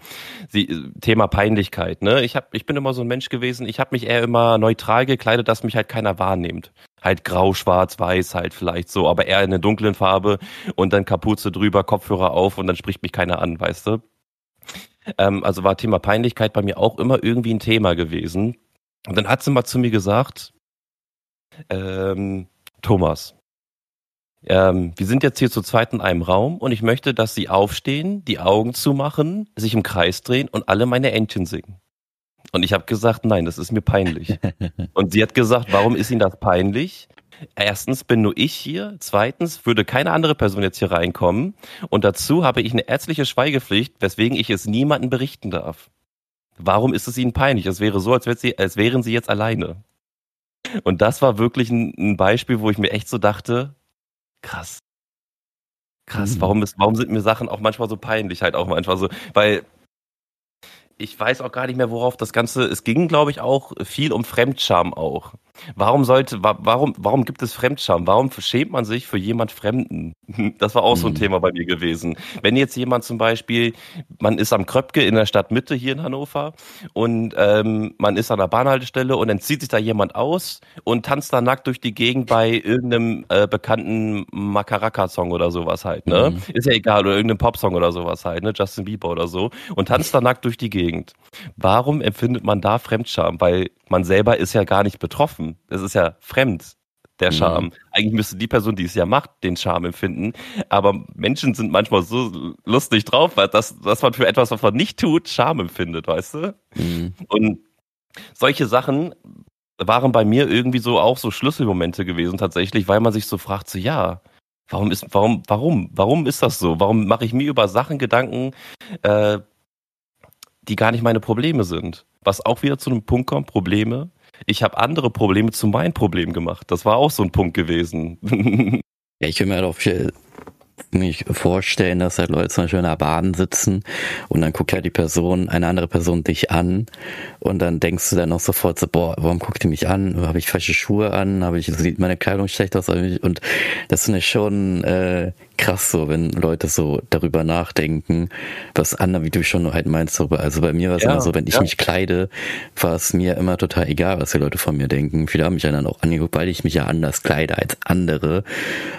Sie, Thema Peinlichkeit. Ne? Ich, hab, ich bin immer so ein Mensch gewesen, ich habe mich eher immer neutral gekleidet, dass mich halt keiner wahrnimmt. Halt grau, schwarz, weiß halt vielleicht so, aber eher in der dunklen Farbe und dann Kapuze drüber, Kopfhörer auf und dann spricht mich keiner an, weißt du? Ähm, also war Thema Peinlichkeit bei mir auch immer irgendwie ein Thema gewesen. Und dann hat sie mal zu mir gesagt, ähm, Thomas, ähm, wir sind jetzt hier zu zweit in einem Raum und ich möchte, dass Sie aufstehen, die Augen zumachen, sich im Kreis drehen und alle meine Entchen singen. Und ich habe gesagt, nein, das ist mir peinlich. Und sie hat gesagt, warum ist Ihnen das peinlich? Erstens bin nur ich hier. Zweitens würde keine andere Person jetzt hier reinkommen. Und dazu habe ich eine ärztliche Schweigepflicht, weswegen ich es niemandem berichten darf. Warum ist es Ihnen peinlich? Es wäre so, als, sie, als wären Sie jetzt alleine. Und das war wirklich ein, ein, Beispiel, wo ich mir echt so dachte, krass. Krass, mhm. warum, ist, warum sind mir Sachen auch manchmal so peinlich, halt auch manchmal so, weil ich weiß auch gar nicht mehr, worauf das Ganze, es ging, glaube ich, auch viel um Fremdscham auch. Warum sollte, warum, warum gibt es Fremdscham? Warum schämt man sich für jemand Fremden? Das war auch so ein mhm. Thema bei mir gewesen. Wenn jetzt jemand zum Beispiel, man ist am Kröpke in der Stadtmitte hier in Hannover und ähm, man ist an der Bahnhaltestelle und dann zieht sich da jemand aus und tanzt da nackt durch die Gegend bei irgendeinem äh, bekannten Makaraka-Song oder sowas halt, ne? Mhm. Ist ja egal, oder irgendeinem Popsong oder sowas halt, ne? Justin Bieber oder so und tanzt da nackt durch die Gegend. Warum empfindet man da Fremdscham? Weil man selber ist ja gar nicht betroffen. Es ist ja fremd, der Charme. Mhm. Eigentlich müsste die Person, die es ja macht, den Charme empfinden. Aber Menschen sind manchmal so lustig drauf, dass, dass man für etwas, was man nicht tut, Charme empfindet, weißt du? Mhm. Und solche Sachen waren bei mir irgendwie so auch so Schlüsselmomente gewesen tatsächlich, weil man sich so fragt, so ja, warum ist, warum, warum, warum ist das so? Warum mache ich mir über Sachen Gedanken, äh, die gar nicht meine Probleme sind? Was auch wieder zu einem Punkt kommt, Probleme. Ich habe andere Probleme zu meinen Problemen gemacht. Das war auch so ein Punkt gewesen. ja, ich will mir doch nicht vorstellen, dass halt Leute zum Beispiel in einer Bahn sitzen und dann guckt halt die Person, eine andere Person dich an und dann denkst du dann auch sofort so, boah, warum guckt die mich an? Habe ich falsche Schuhe an? Habe ich, sieht meine Kleidung schlecht aus? Und das finde ich schon äh, krass so, wenn Leute so darüber nachdenken, was andere, wie du schon halt meinst, so, also bei mir war es ja, immer so, wenn ich ja. mich kleide, war es mir immer total egal, was die Leute von mir denken. Viele haben mich dann auch angeguckt, weil ich mich ja anders kleide als andere.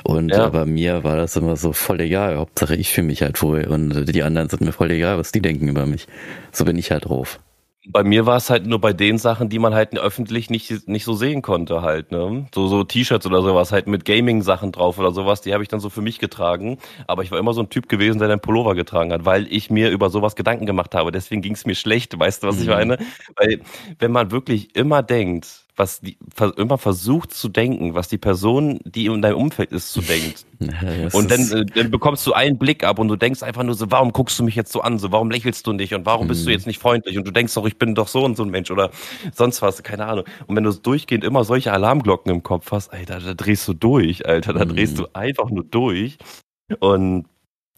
Und ja. bei mir war das immer so voll egal. Hauptsache ich fühle mich halt wohl und die anderen sind mir voll egal, was die denken über mich. So bin ich halt drauf bei mir war es halt nur bei den Sachen, die man halt öffentlich nicht, nicht so sehen konnte halt, ne? So, so T-Shirts oder sowas, halt mit Gaming-Sachen drauf oder sowas, die habe ich dann so für mich getragen. Aber ich war immer so ein Typ gewesen, der den Pullover getragen hat, weil ich mir über sowas Gedanken gemacht habe. Deswegen ging es mir schlecht, weißt du, was mhm. ich meine? Weil, wenn man wirklich immer denkt, was die, immer versucht zu denken, was die Person, die in deinem Umfeld ist, zu denkt. Ja, und dann, äh, dann bekommst du einen Blick ab und du denkst einfach nur so, warum guckst du mich jetzt so an? So, warum lächelst du nicht? Und warum bist du mhm. jetzt nicht freundlich? Und du denkst doch, ich bin doch so und so ein Mensch oder sonst was, keine Ahnung. Und wenn du durchgehend immer solche Alarmglocken im Kopf hast, Alter, da drehst du durch, Alter, da drehst du mhm. einfach nur durch. Und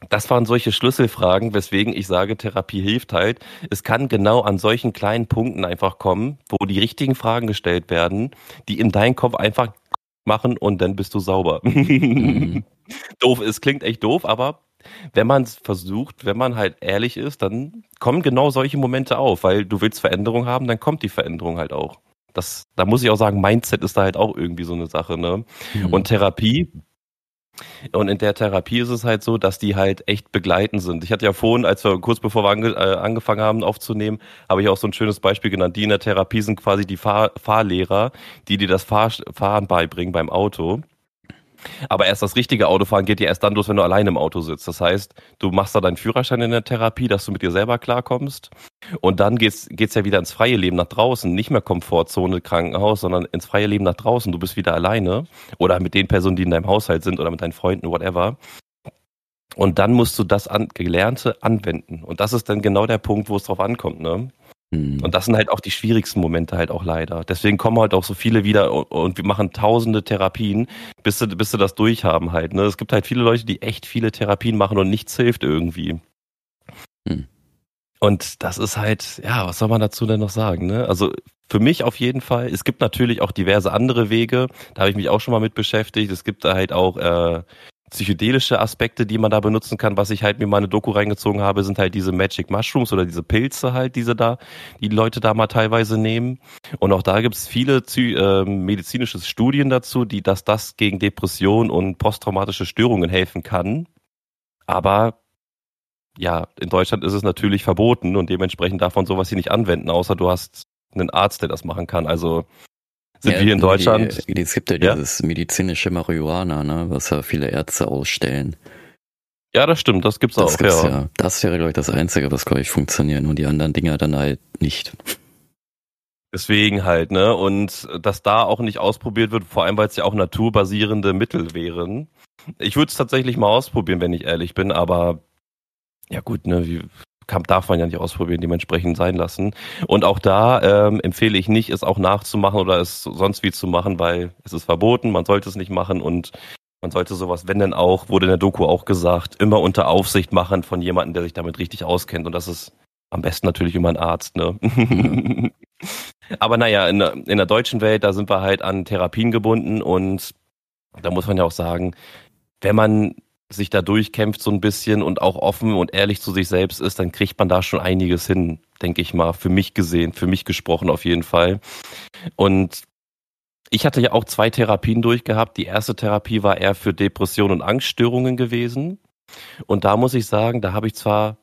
das waren solche Schlüsselfragen, weswegen ich sage, Therapie hilft halt. Es kann genau an solchen kleinen Punkten einfach kommen, wo die richtigen Fragen gestellt werden, die in deinen Kopf einfach machen und dann bist du sauber. Mhm. doof, es klingt echt doof, aber wenn man es versucht, wenn man halt ehrlich ist, dann kommen genau solche Momente auf, weil du willst Veränderung haben, dann kommt die Veränderung halt auch. Das, da muss ich auch sagen, Mindset ist da halt auch irgendwie so eine Sache, ne? Mhm. Und Therapie und in der Therapie ist es halt so, dass die halt echt begleitend sind. Ich hatte ja vorhin, als wir kurz bevor wir ange, äh, angefangen haben aufzunehmen, habe ich auch so ein schönes Beispiel genannt. Die in der Therapie sind quasi die Fahr Fahrlehrer, die dir das Fahr Fahren beibringen beim Auto. Aber erst das richtige Autofahren geht ja erst dann los, wenn du allein im Auto sitzt. Das heißt, du machst da deinen Führerschein in der Therapie, dass du mit dir selber klarkommst. Und dann geht's, geht's ja wieder ins freie Leben nach draußen. Nicht mehr Komfortzone, Krankenhaus, sondern ins freie Leben nach draußen. Du bist wieder alleine. Oder mit den Personen, die in deinem Haushalt sind oder mit deinen Freunden, whatever. Und dann musst du das an, Gelernte anwenden. Und das ist dann genau der Punkt, wo es drauf ankommt, ne? Mhm. Und das sind halt auch die schwierigsten Momente halt auch leider. Deswegen kommen halt auch so viele wieder und, wir machen tausende Therapien, bis sie, bis sie das durchhaben halt. Ne? Es gibt halt viele Leute, die echt viele Therapien machen und nichts hilft irgendwie. Mhm. Und das ist halt, ja, was soll man dazu denn noch sagen? Ne? Also für mich auf jeden Fall. Es gibt natürlich auch diverse andere Wege. Da habe ich mich auch schon mal mit beschäftigt. Es gibt da halt auch äh, psychedelische Aspekte, die man da benutzen kann. Was ich halt mir meine Doku reingezogen habe, sind halt diese Magic Mushrooms oder diese Pilze halt, diese da, die Leute da mal teilweise nehmen. Und auch da gibt es viele äh, medizinische Studien dazu, die, dass das gegen Depression und posttraumatische Störungen helfen kann. Aber ja, in Deutschland ist es natürlich verboten und dementsprechend darf man sowas hier nicht anwenden, außer du hast einen Arzt, der das machen kann. Also sind ja, wir in Deutschland. Die, es gibt ja, ja dieses medizinische Marihuana, ne, was ja viele Ärzte ausstellen. Ja, das stimmt, das gibt's das auch. Gibt's ja. ja. Das wäre, glaube ich, das Einzige, was, glaube ich, funktioniert und die anderen Dinger dann halt nicht. Deswegen halt, ne? Und dass da auch nicht ausprobiert wird, vor allem weil es ja auch naturbasierende Mittel wären. Ich würde es tatsächlich mal ausprobieren, wenn ich ehrlich bin, aber ja gut, ne, wie, kann, darf man ja nicht ausprobieren, dementsprechend sein lassen. Und auch da ähm, empfehle ich nicht, es auch nachzumachen oder es sonst wie zu machen, weil es ist verboten, man sollte es nicht machen und man sollte sowas, wenn denn auch, wurde in der Doku auch gesagt, immer unter Aufsicht machen von jemandem, der sich damit richtig auskennt. Und das ist am besten natürlich immer ein Arzt, ne? Aber naja, in in der deutschen Welt, da sind wir halt an Therapien gebunden und da muss man ja auch sagen, wenn man sich da durchkämpft so ein bisschen und auch offen und ehrlich zu sich selbst ist, dann kriegt man da schon einiges hin, denke ich mal. Für mich gesehen, für mich gesprochen auf jeden Fall. Und ich hatte ja auch zwei Therapien durchgehabt. Die erste Therapie war eher für Depressionen und Angststörungen gewesen. Und da muss ich sagen, da habe ich zwar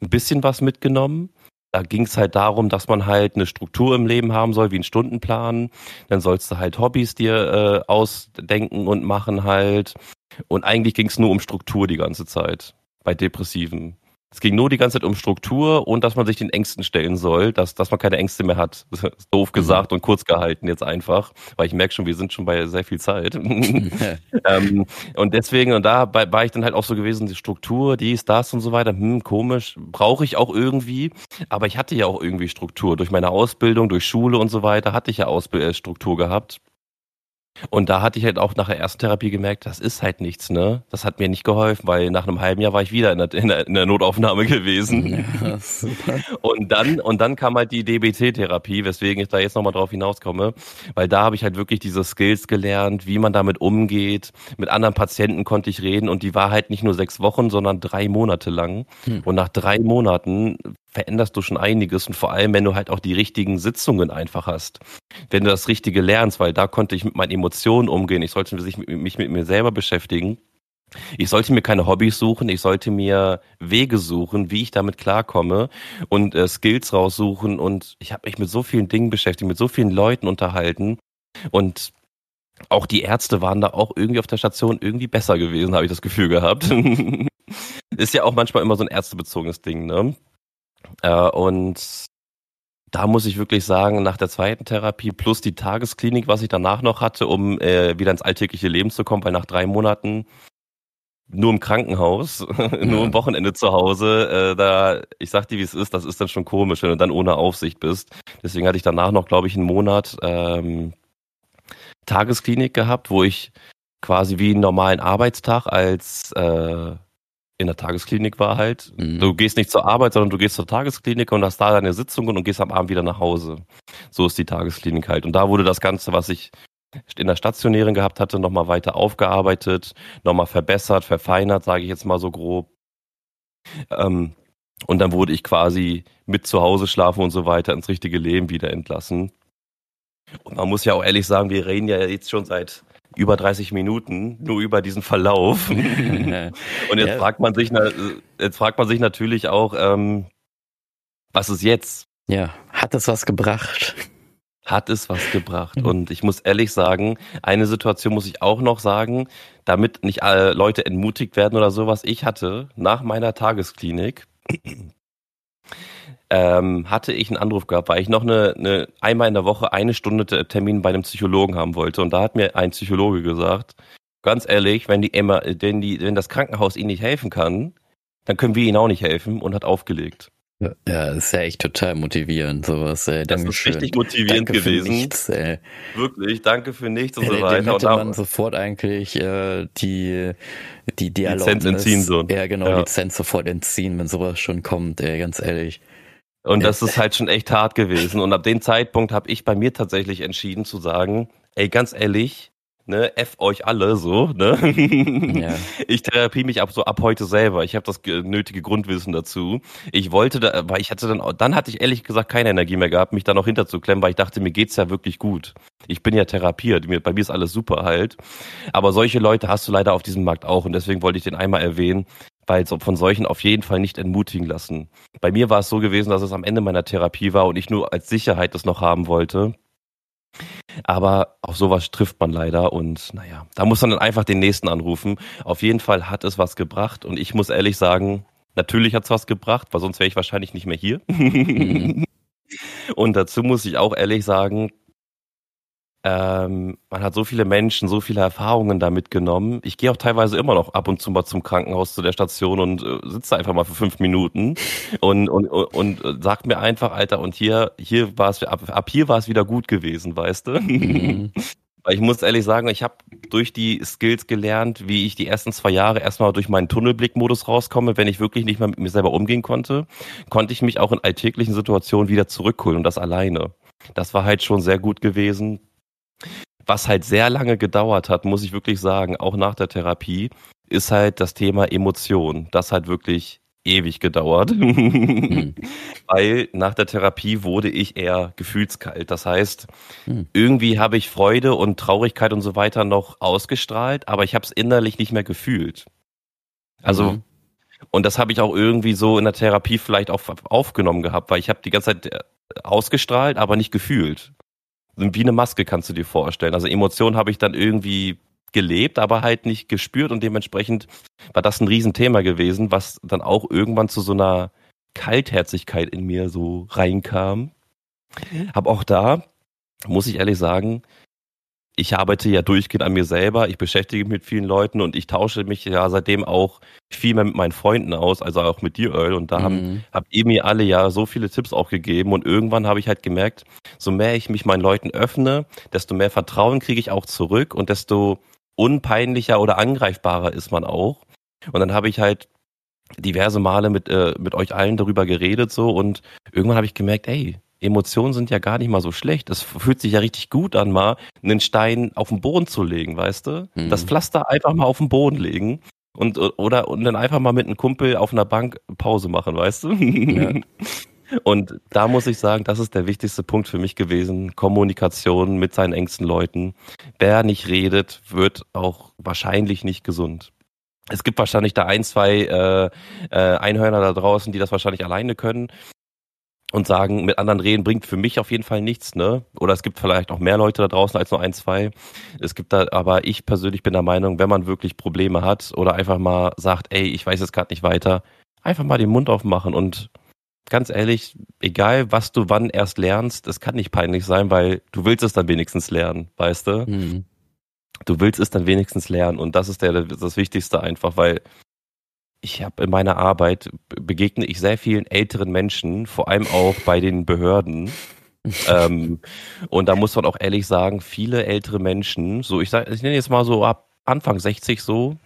ein bisschen was mitgenommen, da ging es halt darum, dass man halt eine Struktur im Leben haben soll, wie einen Stundenplan. Dann sollst du halt Hobbys dir äh, ausdenken und machen halt. Und eigentlich ging es nur um Struktur die ganze Zeit bei Depressiven. Es ging nur die ganze Zeit um Struktur und dass man sich den Ängsten stellen soll, dass, dass man keine Ängste mehr hat. Doof gesagt und kurz gehalten jetzt einfach, weil ich merke schon, wir sind schon bei sehr viel Zeit. ähm, und deswegen, und da war ich dann halt auch so gewesen, die Struktur, dies, das und so weiter, hm, komisch, brauche ich auch irgendwie. Aber ich hatte ja auch irgendwie Struktur. Durch meine Ausbildung, durch Schule und so weiter hatte ich ja äh, Struktur gehabt. Und da hatte ich halt auch nach der ersten Therapie gemerkt, das ist halt nichts, ne? Das hat mir nicht geholfen, weil nach einem halben Jahr war ich wieder in der, in der, in der Notaufnahme gewesen. Ja, super. Und dann, und dann kam halt die DBT-Therapie, weswegen ich da jetzt nochmal drauf hinauskomme, weil da habe ich halt wirklich diese Skills gelernt, wie man damit umgeht. Mit anderen Patienten konnte ich reden und die war halt nicht nur sechs Wochen, sondern drei Monate lang. Hm. Und nach drei Monaten veränderst du schon einiges und vor allem, wenn du halt auch die richtigen Sitzungen einfach hast. Wenn du das Richtige lernst, weil da konnte ich mit meinen Emotionen umgehen, ich sollte mich mit, mir selber beschäftigen. Ich sollte mir keine Hobbys suchen, ich sollte mir Wege suchen, wie ich damit klarkomme und äh, Skills raussuchen und ich habe mich mit so vielen Dingen beschäftigt, mit so vielen Leuten unterhalten und auch die Ärzte waren da auch irgendwie auf der Station irgendwie besser gewesen, habe ich das Gefühl gehabt. Ist ja auch manchmal immer so ein ärztebezogenes Ding, ne? Äh, und da muss ich wirklich sagen, nach der zweiten Therapie plus die Tagesklinik, was ich danach noch hatte, um äh, wieder ins alltägliche Leben zu kommen, weil nach drei Monaten nur im Krankenhaus, ja. nur am Wochenende zu Hause, äh, da, ich sag dir, wie es ist, das ist dann schon komisch, wenn du dann ohne Aufsicht bist. Deswegen hatte ich danach noch, glaube ich, einen Monat ähm, Tagesklinik gehabt, wo ich quasi wie einen normalen Arbeitstag als äh, in der Tagesklinik war halt. Mhm. Du gehst nicht zur Arbeit, sondern du gehst zur Tagesklinik und hast da deine Sitzungen und gehst am Abend wieder nach Hause. So ist die Tagesklinik halt. Und da wurde das Ganze, was ich in der stationären gehabt hatte, nochmal weiter aufgearbeitet, nochmal verbessert, verfeinert, sage ich jetzt mal so grob. Ähm, und dann wurde ich quasi mit zu Hause schlafen und so weiter ins richtige Leben wieder entlassen. Und man muss ja auch ehrlich sagen, wir reden ja jetzt schon seit über 30 Minuten nur über diesen Verlauf. und jetzt ja. fragt man sich, jetzt fragt man sich natürlich auch, ähm, was ist jetzt? Ja, hat es was gebracht? Hat es was gebracht? Mhm. Und ich muss ehrlich sagen, eine Situation muss ich auch noch sagen, damit nicht alle Leute entmutigt werden oder sowas. Ich hatte nach meiner Tagesklinik ähm, hatte ich einen Anruf gehabt, weil ich noch eine, eine einmal in der Woche eine Stunde Termin bei einem Psychologen haben wollte. Und da hat mir ein Psychologe gesagt, ganz ehrlich, wenn die Emma, wenn die, wenn das Krankenhaus ihnen nicht helfen kann, dann können wir ihnen auch nicht helfen und hat aufgelegt. Ja, das ist ja echt total motivierend, sowas. Ey. Das ist richtig motivierend danke gewesen. Für nichts, ey. Wirklich, danke für nichts und ja, so weiter. Dem hätte man sofort eigentlich äh, die die Dialog Lizenz entziehen so. Ja, genau, ja. Lizenz sofort entziehen, wenn sowas schon kommt, ey, ganz ehrlich. Und das ist halt schon echt hart gewesen. Und ab dem Zeitpunkt habe ich bei mir tatsächlich entschieden zu sagen, ey, ganz ehrlich, ne, F euch alle so, ne? Ja. Ich therapie mich ab so ab heute selber. Ich habe das nötige Grundwissen dazu. Ich wollte da, weil ich hatte dann, dann hatte ich ehrlich gesagt keine Energie mehr gehabt, mich da noch hinterzuklemmen, weil ich dachte, mir geht's ja wirklich gut. Ich bin ja therapiert, bei mir ist alles super halt. Aber solche Leute hast du leider auf diesem Markt auch und deswegen wollte ich den einmal erwähnen, weil so von solchen auf jeden Fall nicht entmutigen lassen. Bei mir war es so gewesen, dass es am Ende meiner Therapie war und ich nur als Sicherheit das noch haben wollte. Aber auf sowas trifft man leider und naja, da muss man dann einfach den nächsten anrufen. Auf jeden Fall hat es was gebracht und ich muss ehrlich sagen, natürlich hat es was gebracht, weil sonst wäre ich wahrscheinlich nicht mehr hier. Mhm. Und dazu muss ich auch ehrlich sagen, ähm, man hat so viele Menschen, so viele Erfahrungen da mitgenommen. Ich gehe auch teilweise immer noch ab und zu mal zum Krankenhaus zu der Station und äh, sitze einfach mal für fünf Minuten und, und, und, und sagt mir einfach, Alter, und hier, hier war es, ab, ab hier war es wieder gut gewesen, weißt du? Mhm. Weil ich muss ehrlich sagen, ich habe durch die Skills gelernt, wie ich die ersten zwei Jahre erstmal durch meinen Tunnelblickmodus rauskomme. Wenn ich wirklich nicht mehr mit mir selber umgehen konnte, konnte ich mich auch in alltäglichen Situationen wieder zurückholen und das alleine. Das war halt schon sehr gut gewesen. Was halt sehr lange gedauert hat, muss ich wirklich sagen, auch nach der Therapie, ist halt das Thema Emotion. Das hat wirklich ewig gedauert, mhm. weil nach der Therapie wurde ich eher gefühlskalt. Das heißt, mhm. irgendwie habe ich Freude und Traurigkeit und so weiter noch ausgestrahlt, aber ich habe es innerlich nicht mehr gefühlt. Also mhm. und das habe ich auch irgendwie so in der Therapie vielleicht auch aufgenommen gehabt, weil ich habe die ganze Zeit äh, ausgestrahlt, aber nicht gefühlt wie eine Maske kannst du dir vorstellen. Also Emotionen habe ich dann irgendwie gelebt, aber halt nicht gespürt und dementsprechend war das ein Riesenthema gewesen, was dann auch irgendwann zu so einer Kaltherzigkeit in mir so reinkam. Hab auch da, muss ich ehrlich sagen, ich arbeite ja durchgehend an mir selber, ich beschäftige mich mit vielen Leuten und ich tausche mich ja seitdem auch viel mehr mit meinen Freunden aus, also auch mit dir, Earl. Und da mhm. haben, habt ihr mir alle ja so viele Tipps auch gegeben und irgendwann habe ich halt gemerkt, so mehr ich mich meinen Leuten öffne, desto mehr Vertrauen kriege ich auch zurück und desto unpeinlicher oder angreifbarer ist man auch. Und dann habe ich halt diverse Male mit, äh, mit euch allen darüber geredet so und irgendwann habe ich gemerkt, ey, Emotionen sind ja gar nicht mal so schlecht. Es fühlt sich ja richtig gut an, mal einen Stein auf den Boden zu legen, weißt du? Mhm. Das Pflaster einfach mal auf den Boden legen und oder und dann einfach mal mit einem Kumpel auf einer Bank Pause machen, weißt du? Ja. Und da muss ich sagen, das ist der wichtigste Punkt für mich gewesen. Kommunikation mit seinen engsten Leuten. Wer nicht redet, wird auch wahrscheinlich nicht gesund. Es gibt wahrscheinlich da ein, zwei äh, äh, Einhörner da draußen, die das wahrscheinlich alleine können und sagen, mit anderen reden bringt für mich auf jeden Fall nichts, ne? Oder es gibt vielleicht auch mehr Leute da draußen als nur ein, zwei. Es gibt da, aber ich persönlich bin der Meinung, wenn man wirklich Probleme hat oder einfach mal sagt, ey, ich weiß jetzt gerade nicht weiter, einfach mal den Mund aufmachen und ganz ehrlich, egal was du wann erst lernst, es kann nicht peinlich sein, weil du willst es dann wenigstens lernen, weißt du? Mhm. Du willst es dann wenigstens lernen und das ist der, das Wichtigste einfach, weil ich habe in meiner Arbeit begegne ich sehr vielen älteren Menschen, vor allem auch bei den Behörden. ähm, und da muss man auch ehrlich sagen, viele ältere Menschen, so ich sag, ich nenne jetzt mal so ab Anfang 60 so,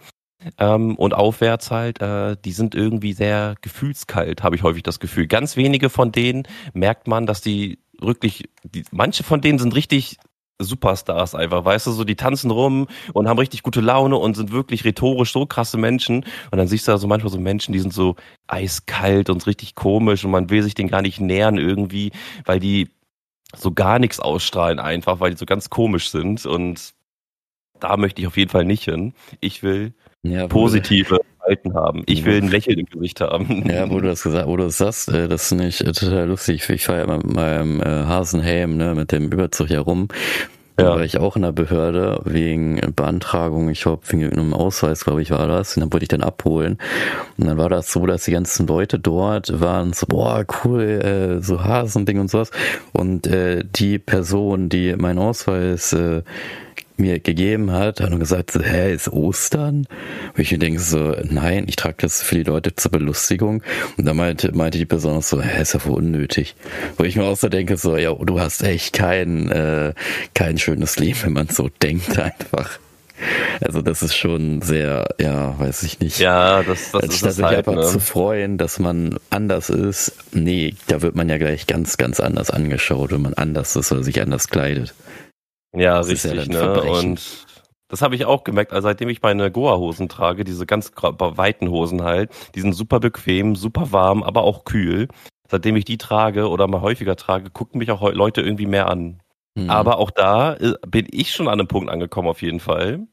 ähm, und aufwärts halt, äh, die sind irgendwie sehr gefühlskalt, habe ich häufig das Gefühl. Ganz wenige von denen merkt man, dass die wirklich, die, manche von denen sind richtig Superstars einfach, weißt du, so die tanzen rum und haben richtig gute Laune und sind wirklich rhetorisch so krasse Menschen und dann siehst du da so manchmal so Menschen, die sind so eiskalt und richtig komisch und man will sich denen gar nicht nähern irgendwie, weil die so gar nichts ausstrahlen einfach, weil die so ganz komisch sind und da möchte ich auf jeden Fall nicht hin. Ich will ja, positive Verhalten haben. Ich will ein Lächeln im Gesicht haben. Ja, wo du das gesagt, wo du das sagst, äh, das finde ich äh, total lustig. Ich fahre ja mit meinem äh, Hasenhelm, ne, mit dem Überzug herum. Ja. Da war ich auch in der Behörde wegen Beantragung, ich glaube, wegen einem Ausweis, glaube ich, war das. Und dann wollte ich dann abholen. Und dann war das so, dass die ganzen Leute dort waren so, boah, cool, äh, so Hasending und sowas. Und äh, die Person, die meinen Ausweis äh, mir gegeben hat, hat und gesagt, so, hä, ist Ostern? Und ich mir denke so, nein, ich trage das für die Leute zur Belustigung. Und dann meinte, meinte die Person so, hä, ist ja voll unnötig. Wo ich mir auch so denke, so, ja, du hast echt kein, äh, kein schönes Leben, wenn man so denkt einfach. Also das ist schon sehr, ja, weiß ich nicht. Ja, das, das ist das sich halt, einfach ne? zu freuen, dass man anders ist. Nee, da wird man ja gleich ganz, ganz anders angeschaut, wenn man anders ist oder sich anders kleidet. Ja, das richtig, ja ne? Und das habe ich auch gemerkt, also seitdem ich meine Goa-Hosen trage, diese ganz weiten Hosen halt, die sind super bequem, super warm, aber auch kühl. Seitdem ich die trage oder mal häufiger trage, gucken mich auch Leute irgendwie mehr an. Mhm. Aber auch da äh, bin ich schon an einem Punkt angekommen auf jeden Fall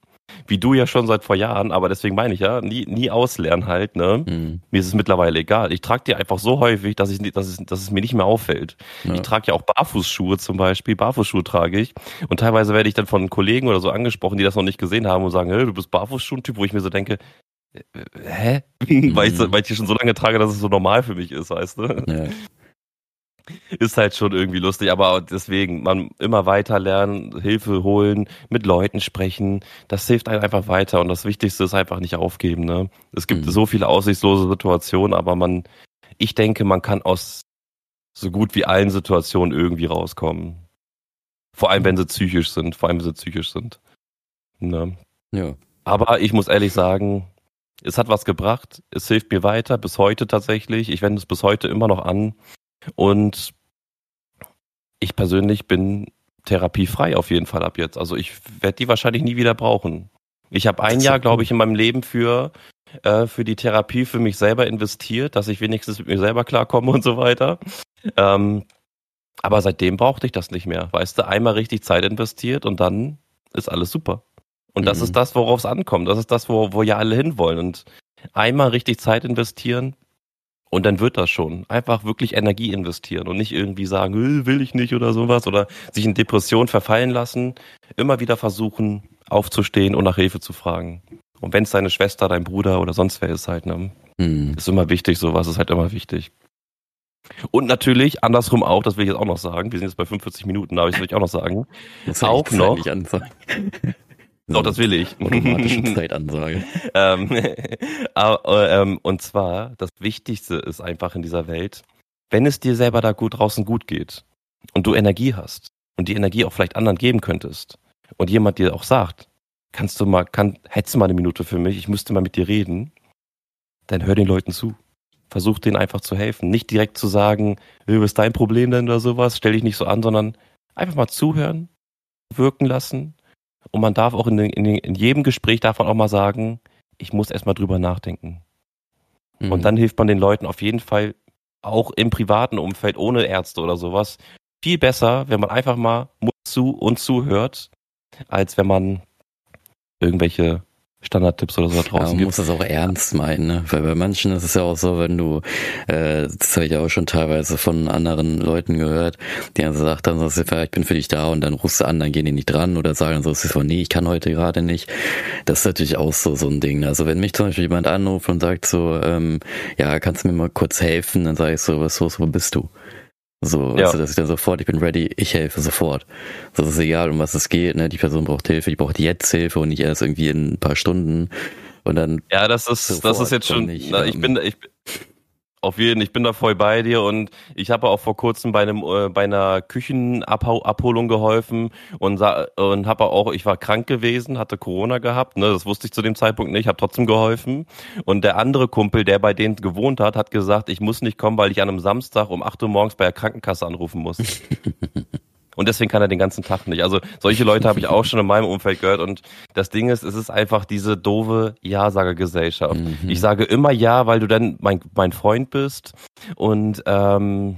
wie du ja schon seit vor Jahren, aber deswegen meine ich ja, nie, nie auslernen halt, ne? Mhm. Mir ist es mittlerweile egal. Ich trage die einfach so häufig, dass, ich, dass, es, dass es mir nicht mehr auffällt. Ja. Ich trage ja auch Barfußschuhe zum Beispiel, Barfußschuhe trage ich. Und teilweise werde ich dann von Kollegen oder so angesprochen, die das noch nicht gesehen haben und sagen, hey, du bist Barfußschuhen-Typ, wo ich mir so denke, äh, hä? Mhm. weil, ich, weil ich die schon so lange trage, dass es so normal für mich ist, weißt du? Ja. Ist halt schon irgendwie lustig, aber deswegen, man immer weiter lernen, Hilfe holen, mit Leuten sprechen, das hilft einem einfach weiter und das Wichtigste ist einfach nicht aufgeben, ne? Es gibt mhm. so viele aussichtslose Situationen, aber man, ich denke, man kann aus so gut wie allen Situationen irgendwie rauskommen. Vor allem, wenn sie psychisch sind, vor allem, wenn sie psychisch sind. Ne? Ja. Aber ich muss ehrlich sagen, es hat was gebracht, es hilft mir weiter, bis heute tatsächlich. Ich wende es bis heute immer noch an. Und ich persönlich bin therapiefrei auf jeden Fall ab jetzt. Also ich werde die wahrscheinlich nie wieder brauchen. Ich habe ein Jahr, glaube ich, in meinem Leben für, äh, für die Therapie für mich selber investiert, dass ich wenigstens mit mir selber klarkomme und so weiter. Ähm, aber seitdem brauchte ich das nicht mehr. Weißt du, einmal richtig Zeit investiert und dann ist alles super. Und das mhm. ist das, worauf es ankommt. Das ist das, wo, wo ja alle hinwollen. Und einmal richtig Zeit investieren, und dann wird das schon. Einfach wirklich Energie investieren und nicht irgendwie sagen, äh, will ich nicht oder sowas oder sich in Depression verfallen lassen. Immer wieder versuchen, aufzustehen und nach Hilfe zu fragen. Und wenn es deine Schwester, dein Bruder oder sonst wer ist halt, ne? Hm. Ist immer wichtig, sowas ist halt immer wichtig. Und natürlich, andersrum auch, das will ich jetzt auch noch sagen, wir sind jetzt bei 45 Minuten, da habe ich es auch noch sagen. Das auch noch. Doch, das will ich. Automatische Zeitansage. ähm, ähm, und zwar, das Wichtigste ist einfach in dieser Welt, wenn es dir selber da gut draußen gut geht und du Energie hast und die Energie auch vielleicht anderen geben könntest und jemand dir auch sagt, kannst du mal, kann, hättest du mal eine Minute für mich, ich müsste mal mit dir reden, dann hör den Leuten zu. Versuch denen einfach zu helfen. Nicht direkt zu sagen, was ist dein Problem denn oder sowas, stell dich nicht so an, sondern einfach mal zuhören, wirken lassen und man darf auch in, in, in jedem Gespräch davon auch mal sagen, ich muss erstmal drüber nachdenken. Mhm. Und dann hilft man den Leuten auf jeden Fall auch im privaten Umfeld ohne Ärzte oder sowas viel besser, wenn man einfach mal zu und zuhört, als wenn man irgendwelche Standardtipps oder so da draußen ja, man gibt. muss das auch ernst meinen, ne? weil bei manchen ist es ja auch so, wenn du, äh, das habe ich ja auch schon teilweise von anderen Leuten gehört, die dann gesagt haben, so, ich bin für dich da und dann rufst du an, dann gehen die nicht dran oder sagen so, so nee, ich kann heute gerade nicht. Das ist natürlich auch so so ein Ding. Also wenn mich zum Beispiel jemand anruft und sagt so, ähm, ja, kannst du mir mal kurz helfen, dann sage ich so, was los, wo bist du? So, ja. also, dass ich dann sofort, ich bin ready, ich helfe sofort. Das ist egal, um was es geht, ne? Die Person braucht Hilfe, die braucht jetzt Hilfe und nicht erst irgendwie in ein paar Stunden. Und dann. Ja, das ist, das ist jetzt schon, nicht, na, ich bin, ich, auf jeden, ich bin da voll bei dir und ich habe auch vor kurzem bei einem äh, bei einer Küchenabholung geholfen und und habe auch ich war krank gewesen, hatte Corona gehabt, ne, das wusste ich zu dem Zeitpunkt nicht, habe trotzdem geholfen und der andere Kumpel, der bei denen gewohnt hat, hat gesagt, ich muss nicht kommen, weil ich an einem Samstag um 8 Uhr morgens bei der Krankenkasse anrufen muss. Und deswegen kann er den ganzen Tag nicht. Also solche Leute habe ich auch schon in meinem Umfeld gehört. Und das Ding ist, es ist einfach diese doofe Ja-Sager-Gesellschaft. Mhm. Ich sage immer Ja, weil du dann mein, mein Freund bist. Und ähm,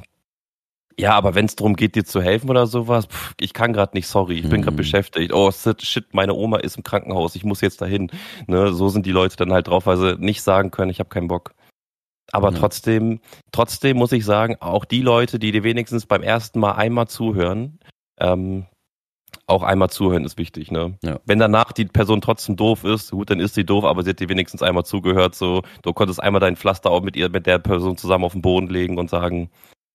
ja, aber wenn es darum geht, dir zu helfen oder sowas, pff, ich kann gerade nicht, sorry, ich bin gerade mhm. beschäftigt. Oh shit, meine Oma ist im Krankenhaus, ich muss jetzt dahin. Ne, so sind die Leute dann halt drauf, weil sie nicht sagen können, ich habe keinen Bock. Aber ja. trotzdem, trotzdem muss ich sagen, auch die Leute, die dir wenigstens beim ersten Mal einmal zuhören, ähm, auch einmal zuhören ist wichtig, ne? Ja. Wenn danach die Person trotzdem doof ist, gut, dann ist sie doof, aber sie hat dir wenigstens einmal zugehört, so, du konntest einmal dein Pflaster auch mit ihr, mit der Person zusammen auf den Boden legen und sagen,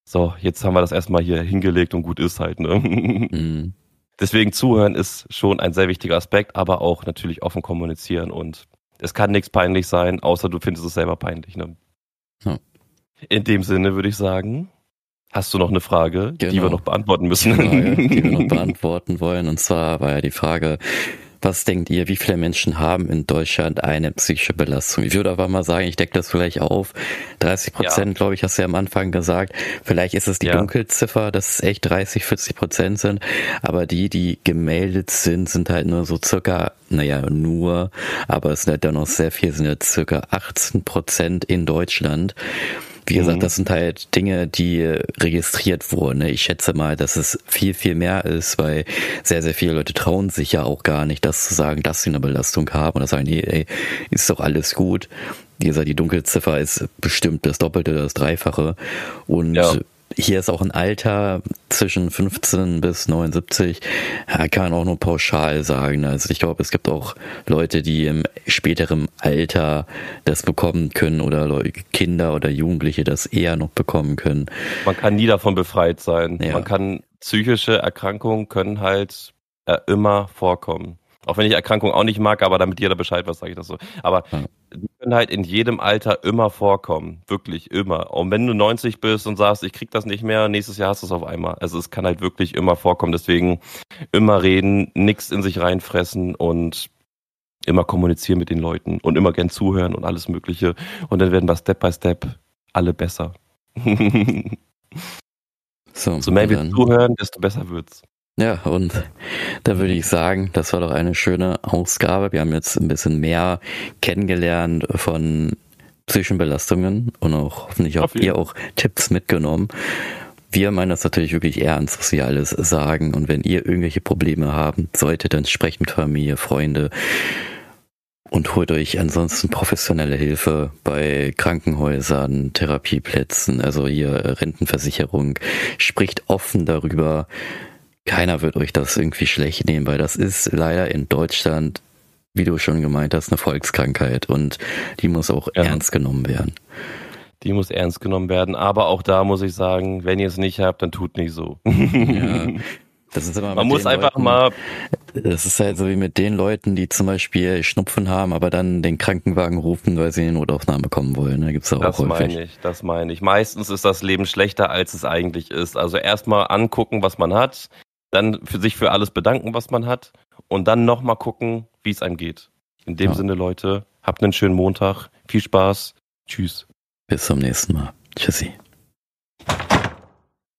so, jetzt haben wir das erstmal hier hingelegt und gut ist halt, ne? Mhm. Deswegen zuhören ist schon ein sehr wichtiger Aspekt, aber auch natürlich offen kommunizieren und es kann nichts peinlich sein, außer du findest es selber peinlich, ne? Ja. In dem Sinne würde ich sagen, hast du noch eine Frage, genau. die wir genau. noch beantworten müssen? Die, Frage, die wir noch beantworten wollen. Und zwar war ja die Frage, was denkt ihr, wie viele Menschen haben in Deutschland eine psychische Belastung? Ich würde aber mal sagen, ich decke das vielleicht auf. 30 Prozent, ja. glaube ich, hast du ja am Anfang gesagt. Vielleicht ist es die ja. Dunkelziffer, dass es echt 30, 40 Prozent sind. Aber die, die gemeldet sind, sind halt nur so circa, naja, nur, aber es sind halt dann noch sehr viel, sind ja circa 18 Prozent in Deutschland. Wie gesagt, mhm. das sind halt Dinge, die registriert wurden. Ne? Ich schätze mal, dass es viel, viel mehr ist, weil sehr, sehr viele Leute trauen sich ja auch gar nicht, das zu sagen, dass sie eine Belastung haben oder sagen, nee, ey, ist doch alles gut. Wie gesagt, die Dunkelziffer ist bestimmt das Doppelte, das Dreifache. Und ja hier ist auch ein Alter zwischen 15 bis 79, ja, kann man auch nur pauschal sagen. Also ich glaube, es gibt auch Leute, die im späteren Alter das bekommen können oder Kinder oder Jugendliche das eher noch bekommen können. Man kann nie davon befreit sein. Ja. Man kann psychische Erkrankungen können halt äh, immer vorkommen. Auch wenn ich Erkrankungen auch nicht mag, aber damit jeder Bescheid weiß, sage ich das so. Aber ja. Halt in jedem Alter immer vorkommen. Wirklich immer. Und wenn du 90 bist und sagst, ich krieg das nicht mehr, nächstes Jahr hast du es auf einmal. Also es kann halt wirklich immer vorkommen. Deswegen immer reden, nichts in sich reinfressen und immer kommunizieren mit den Leuten und immer gern zuhören und alles Mögliche. Und dann werden wir Step by Step alle besser. so, so mehr wir zuhören, desto besser wird's. Ja, und da würde ich sagen, das war doch eine schöne Ausgabe. Wir haben jetzt ein bisschen mehr kennengelernt von psychischen Belastungen und auch hoffentlich habt ihr auch Tipps mitgenommen. Wir meinen das natürlich wirklich ernst, was wir alles sagen. Und wenn ihr irgendwelche Probleme haben solltet, dann sprecht mit Familie, Freunde und holt euch ansonsten professionelle Hilfe bei Krankenhäusern, Therapieplätzen, also hier Rentenversicherung. Spricht offen darüber keiner wird euch das irgendwie schlecht nehmen, weil das ist leider in Deutschland, wie du schon gemeint hast, eine Volkskrankheit und die muss auch ja. ernst genommen werden. Die muss ernst genommen werden, aber auch da muss ich sagen, wenn ihr es nicht habt, dann tut nicht so. Ja. Das ist immer Man muss einfach Leuten, mal. Das ist halt so wie mit den Leuten, die zum Beispiel Schnupfen haben, aber dann den Krankenwagen rufen, weil sie in die Notaufnahme kommen wollen. Da gibt's auch das häufig. meine ich, das meine ich. Meistens ist das Leben schlechter, als es eigentlich ist. Also erstmal angucken, was man hat, dann für sich für alles bedanken, was man hat und dann nochmal gucken, wie es einem geht. In dem ja. Sinne, Leute, habt einen schönen Montag, viel Spaß, tschüss. Bis zum nächsten Mal. Tschüssi.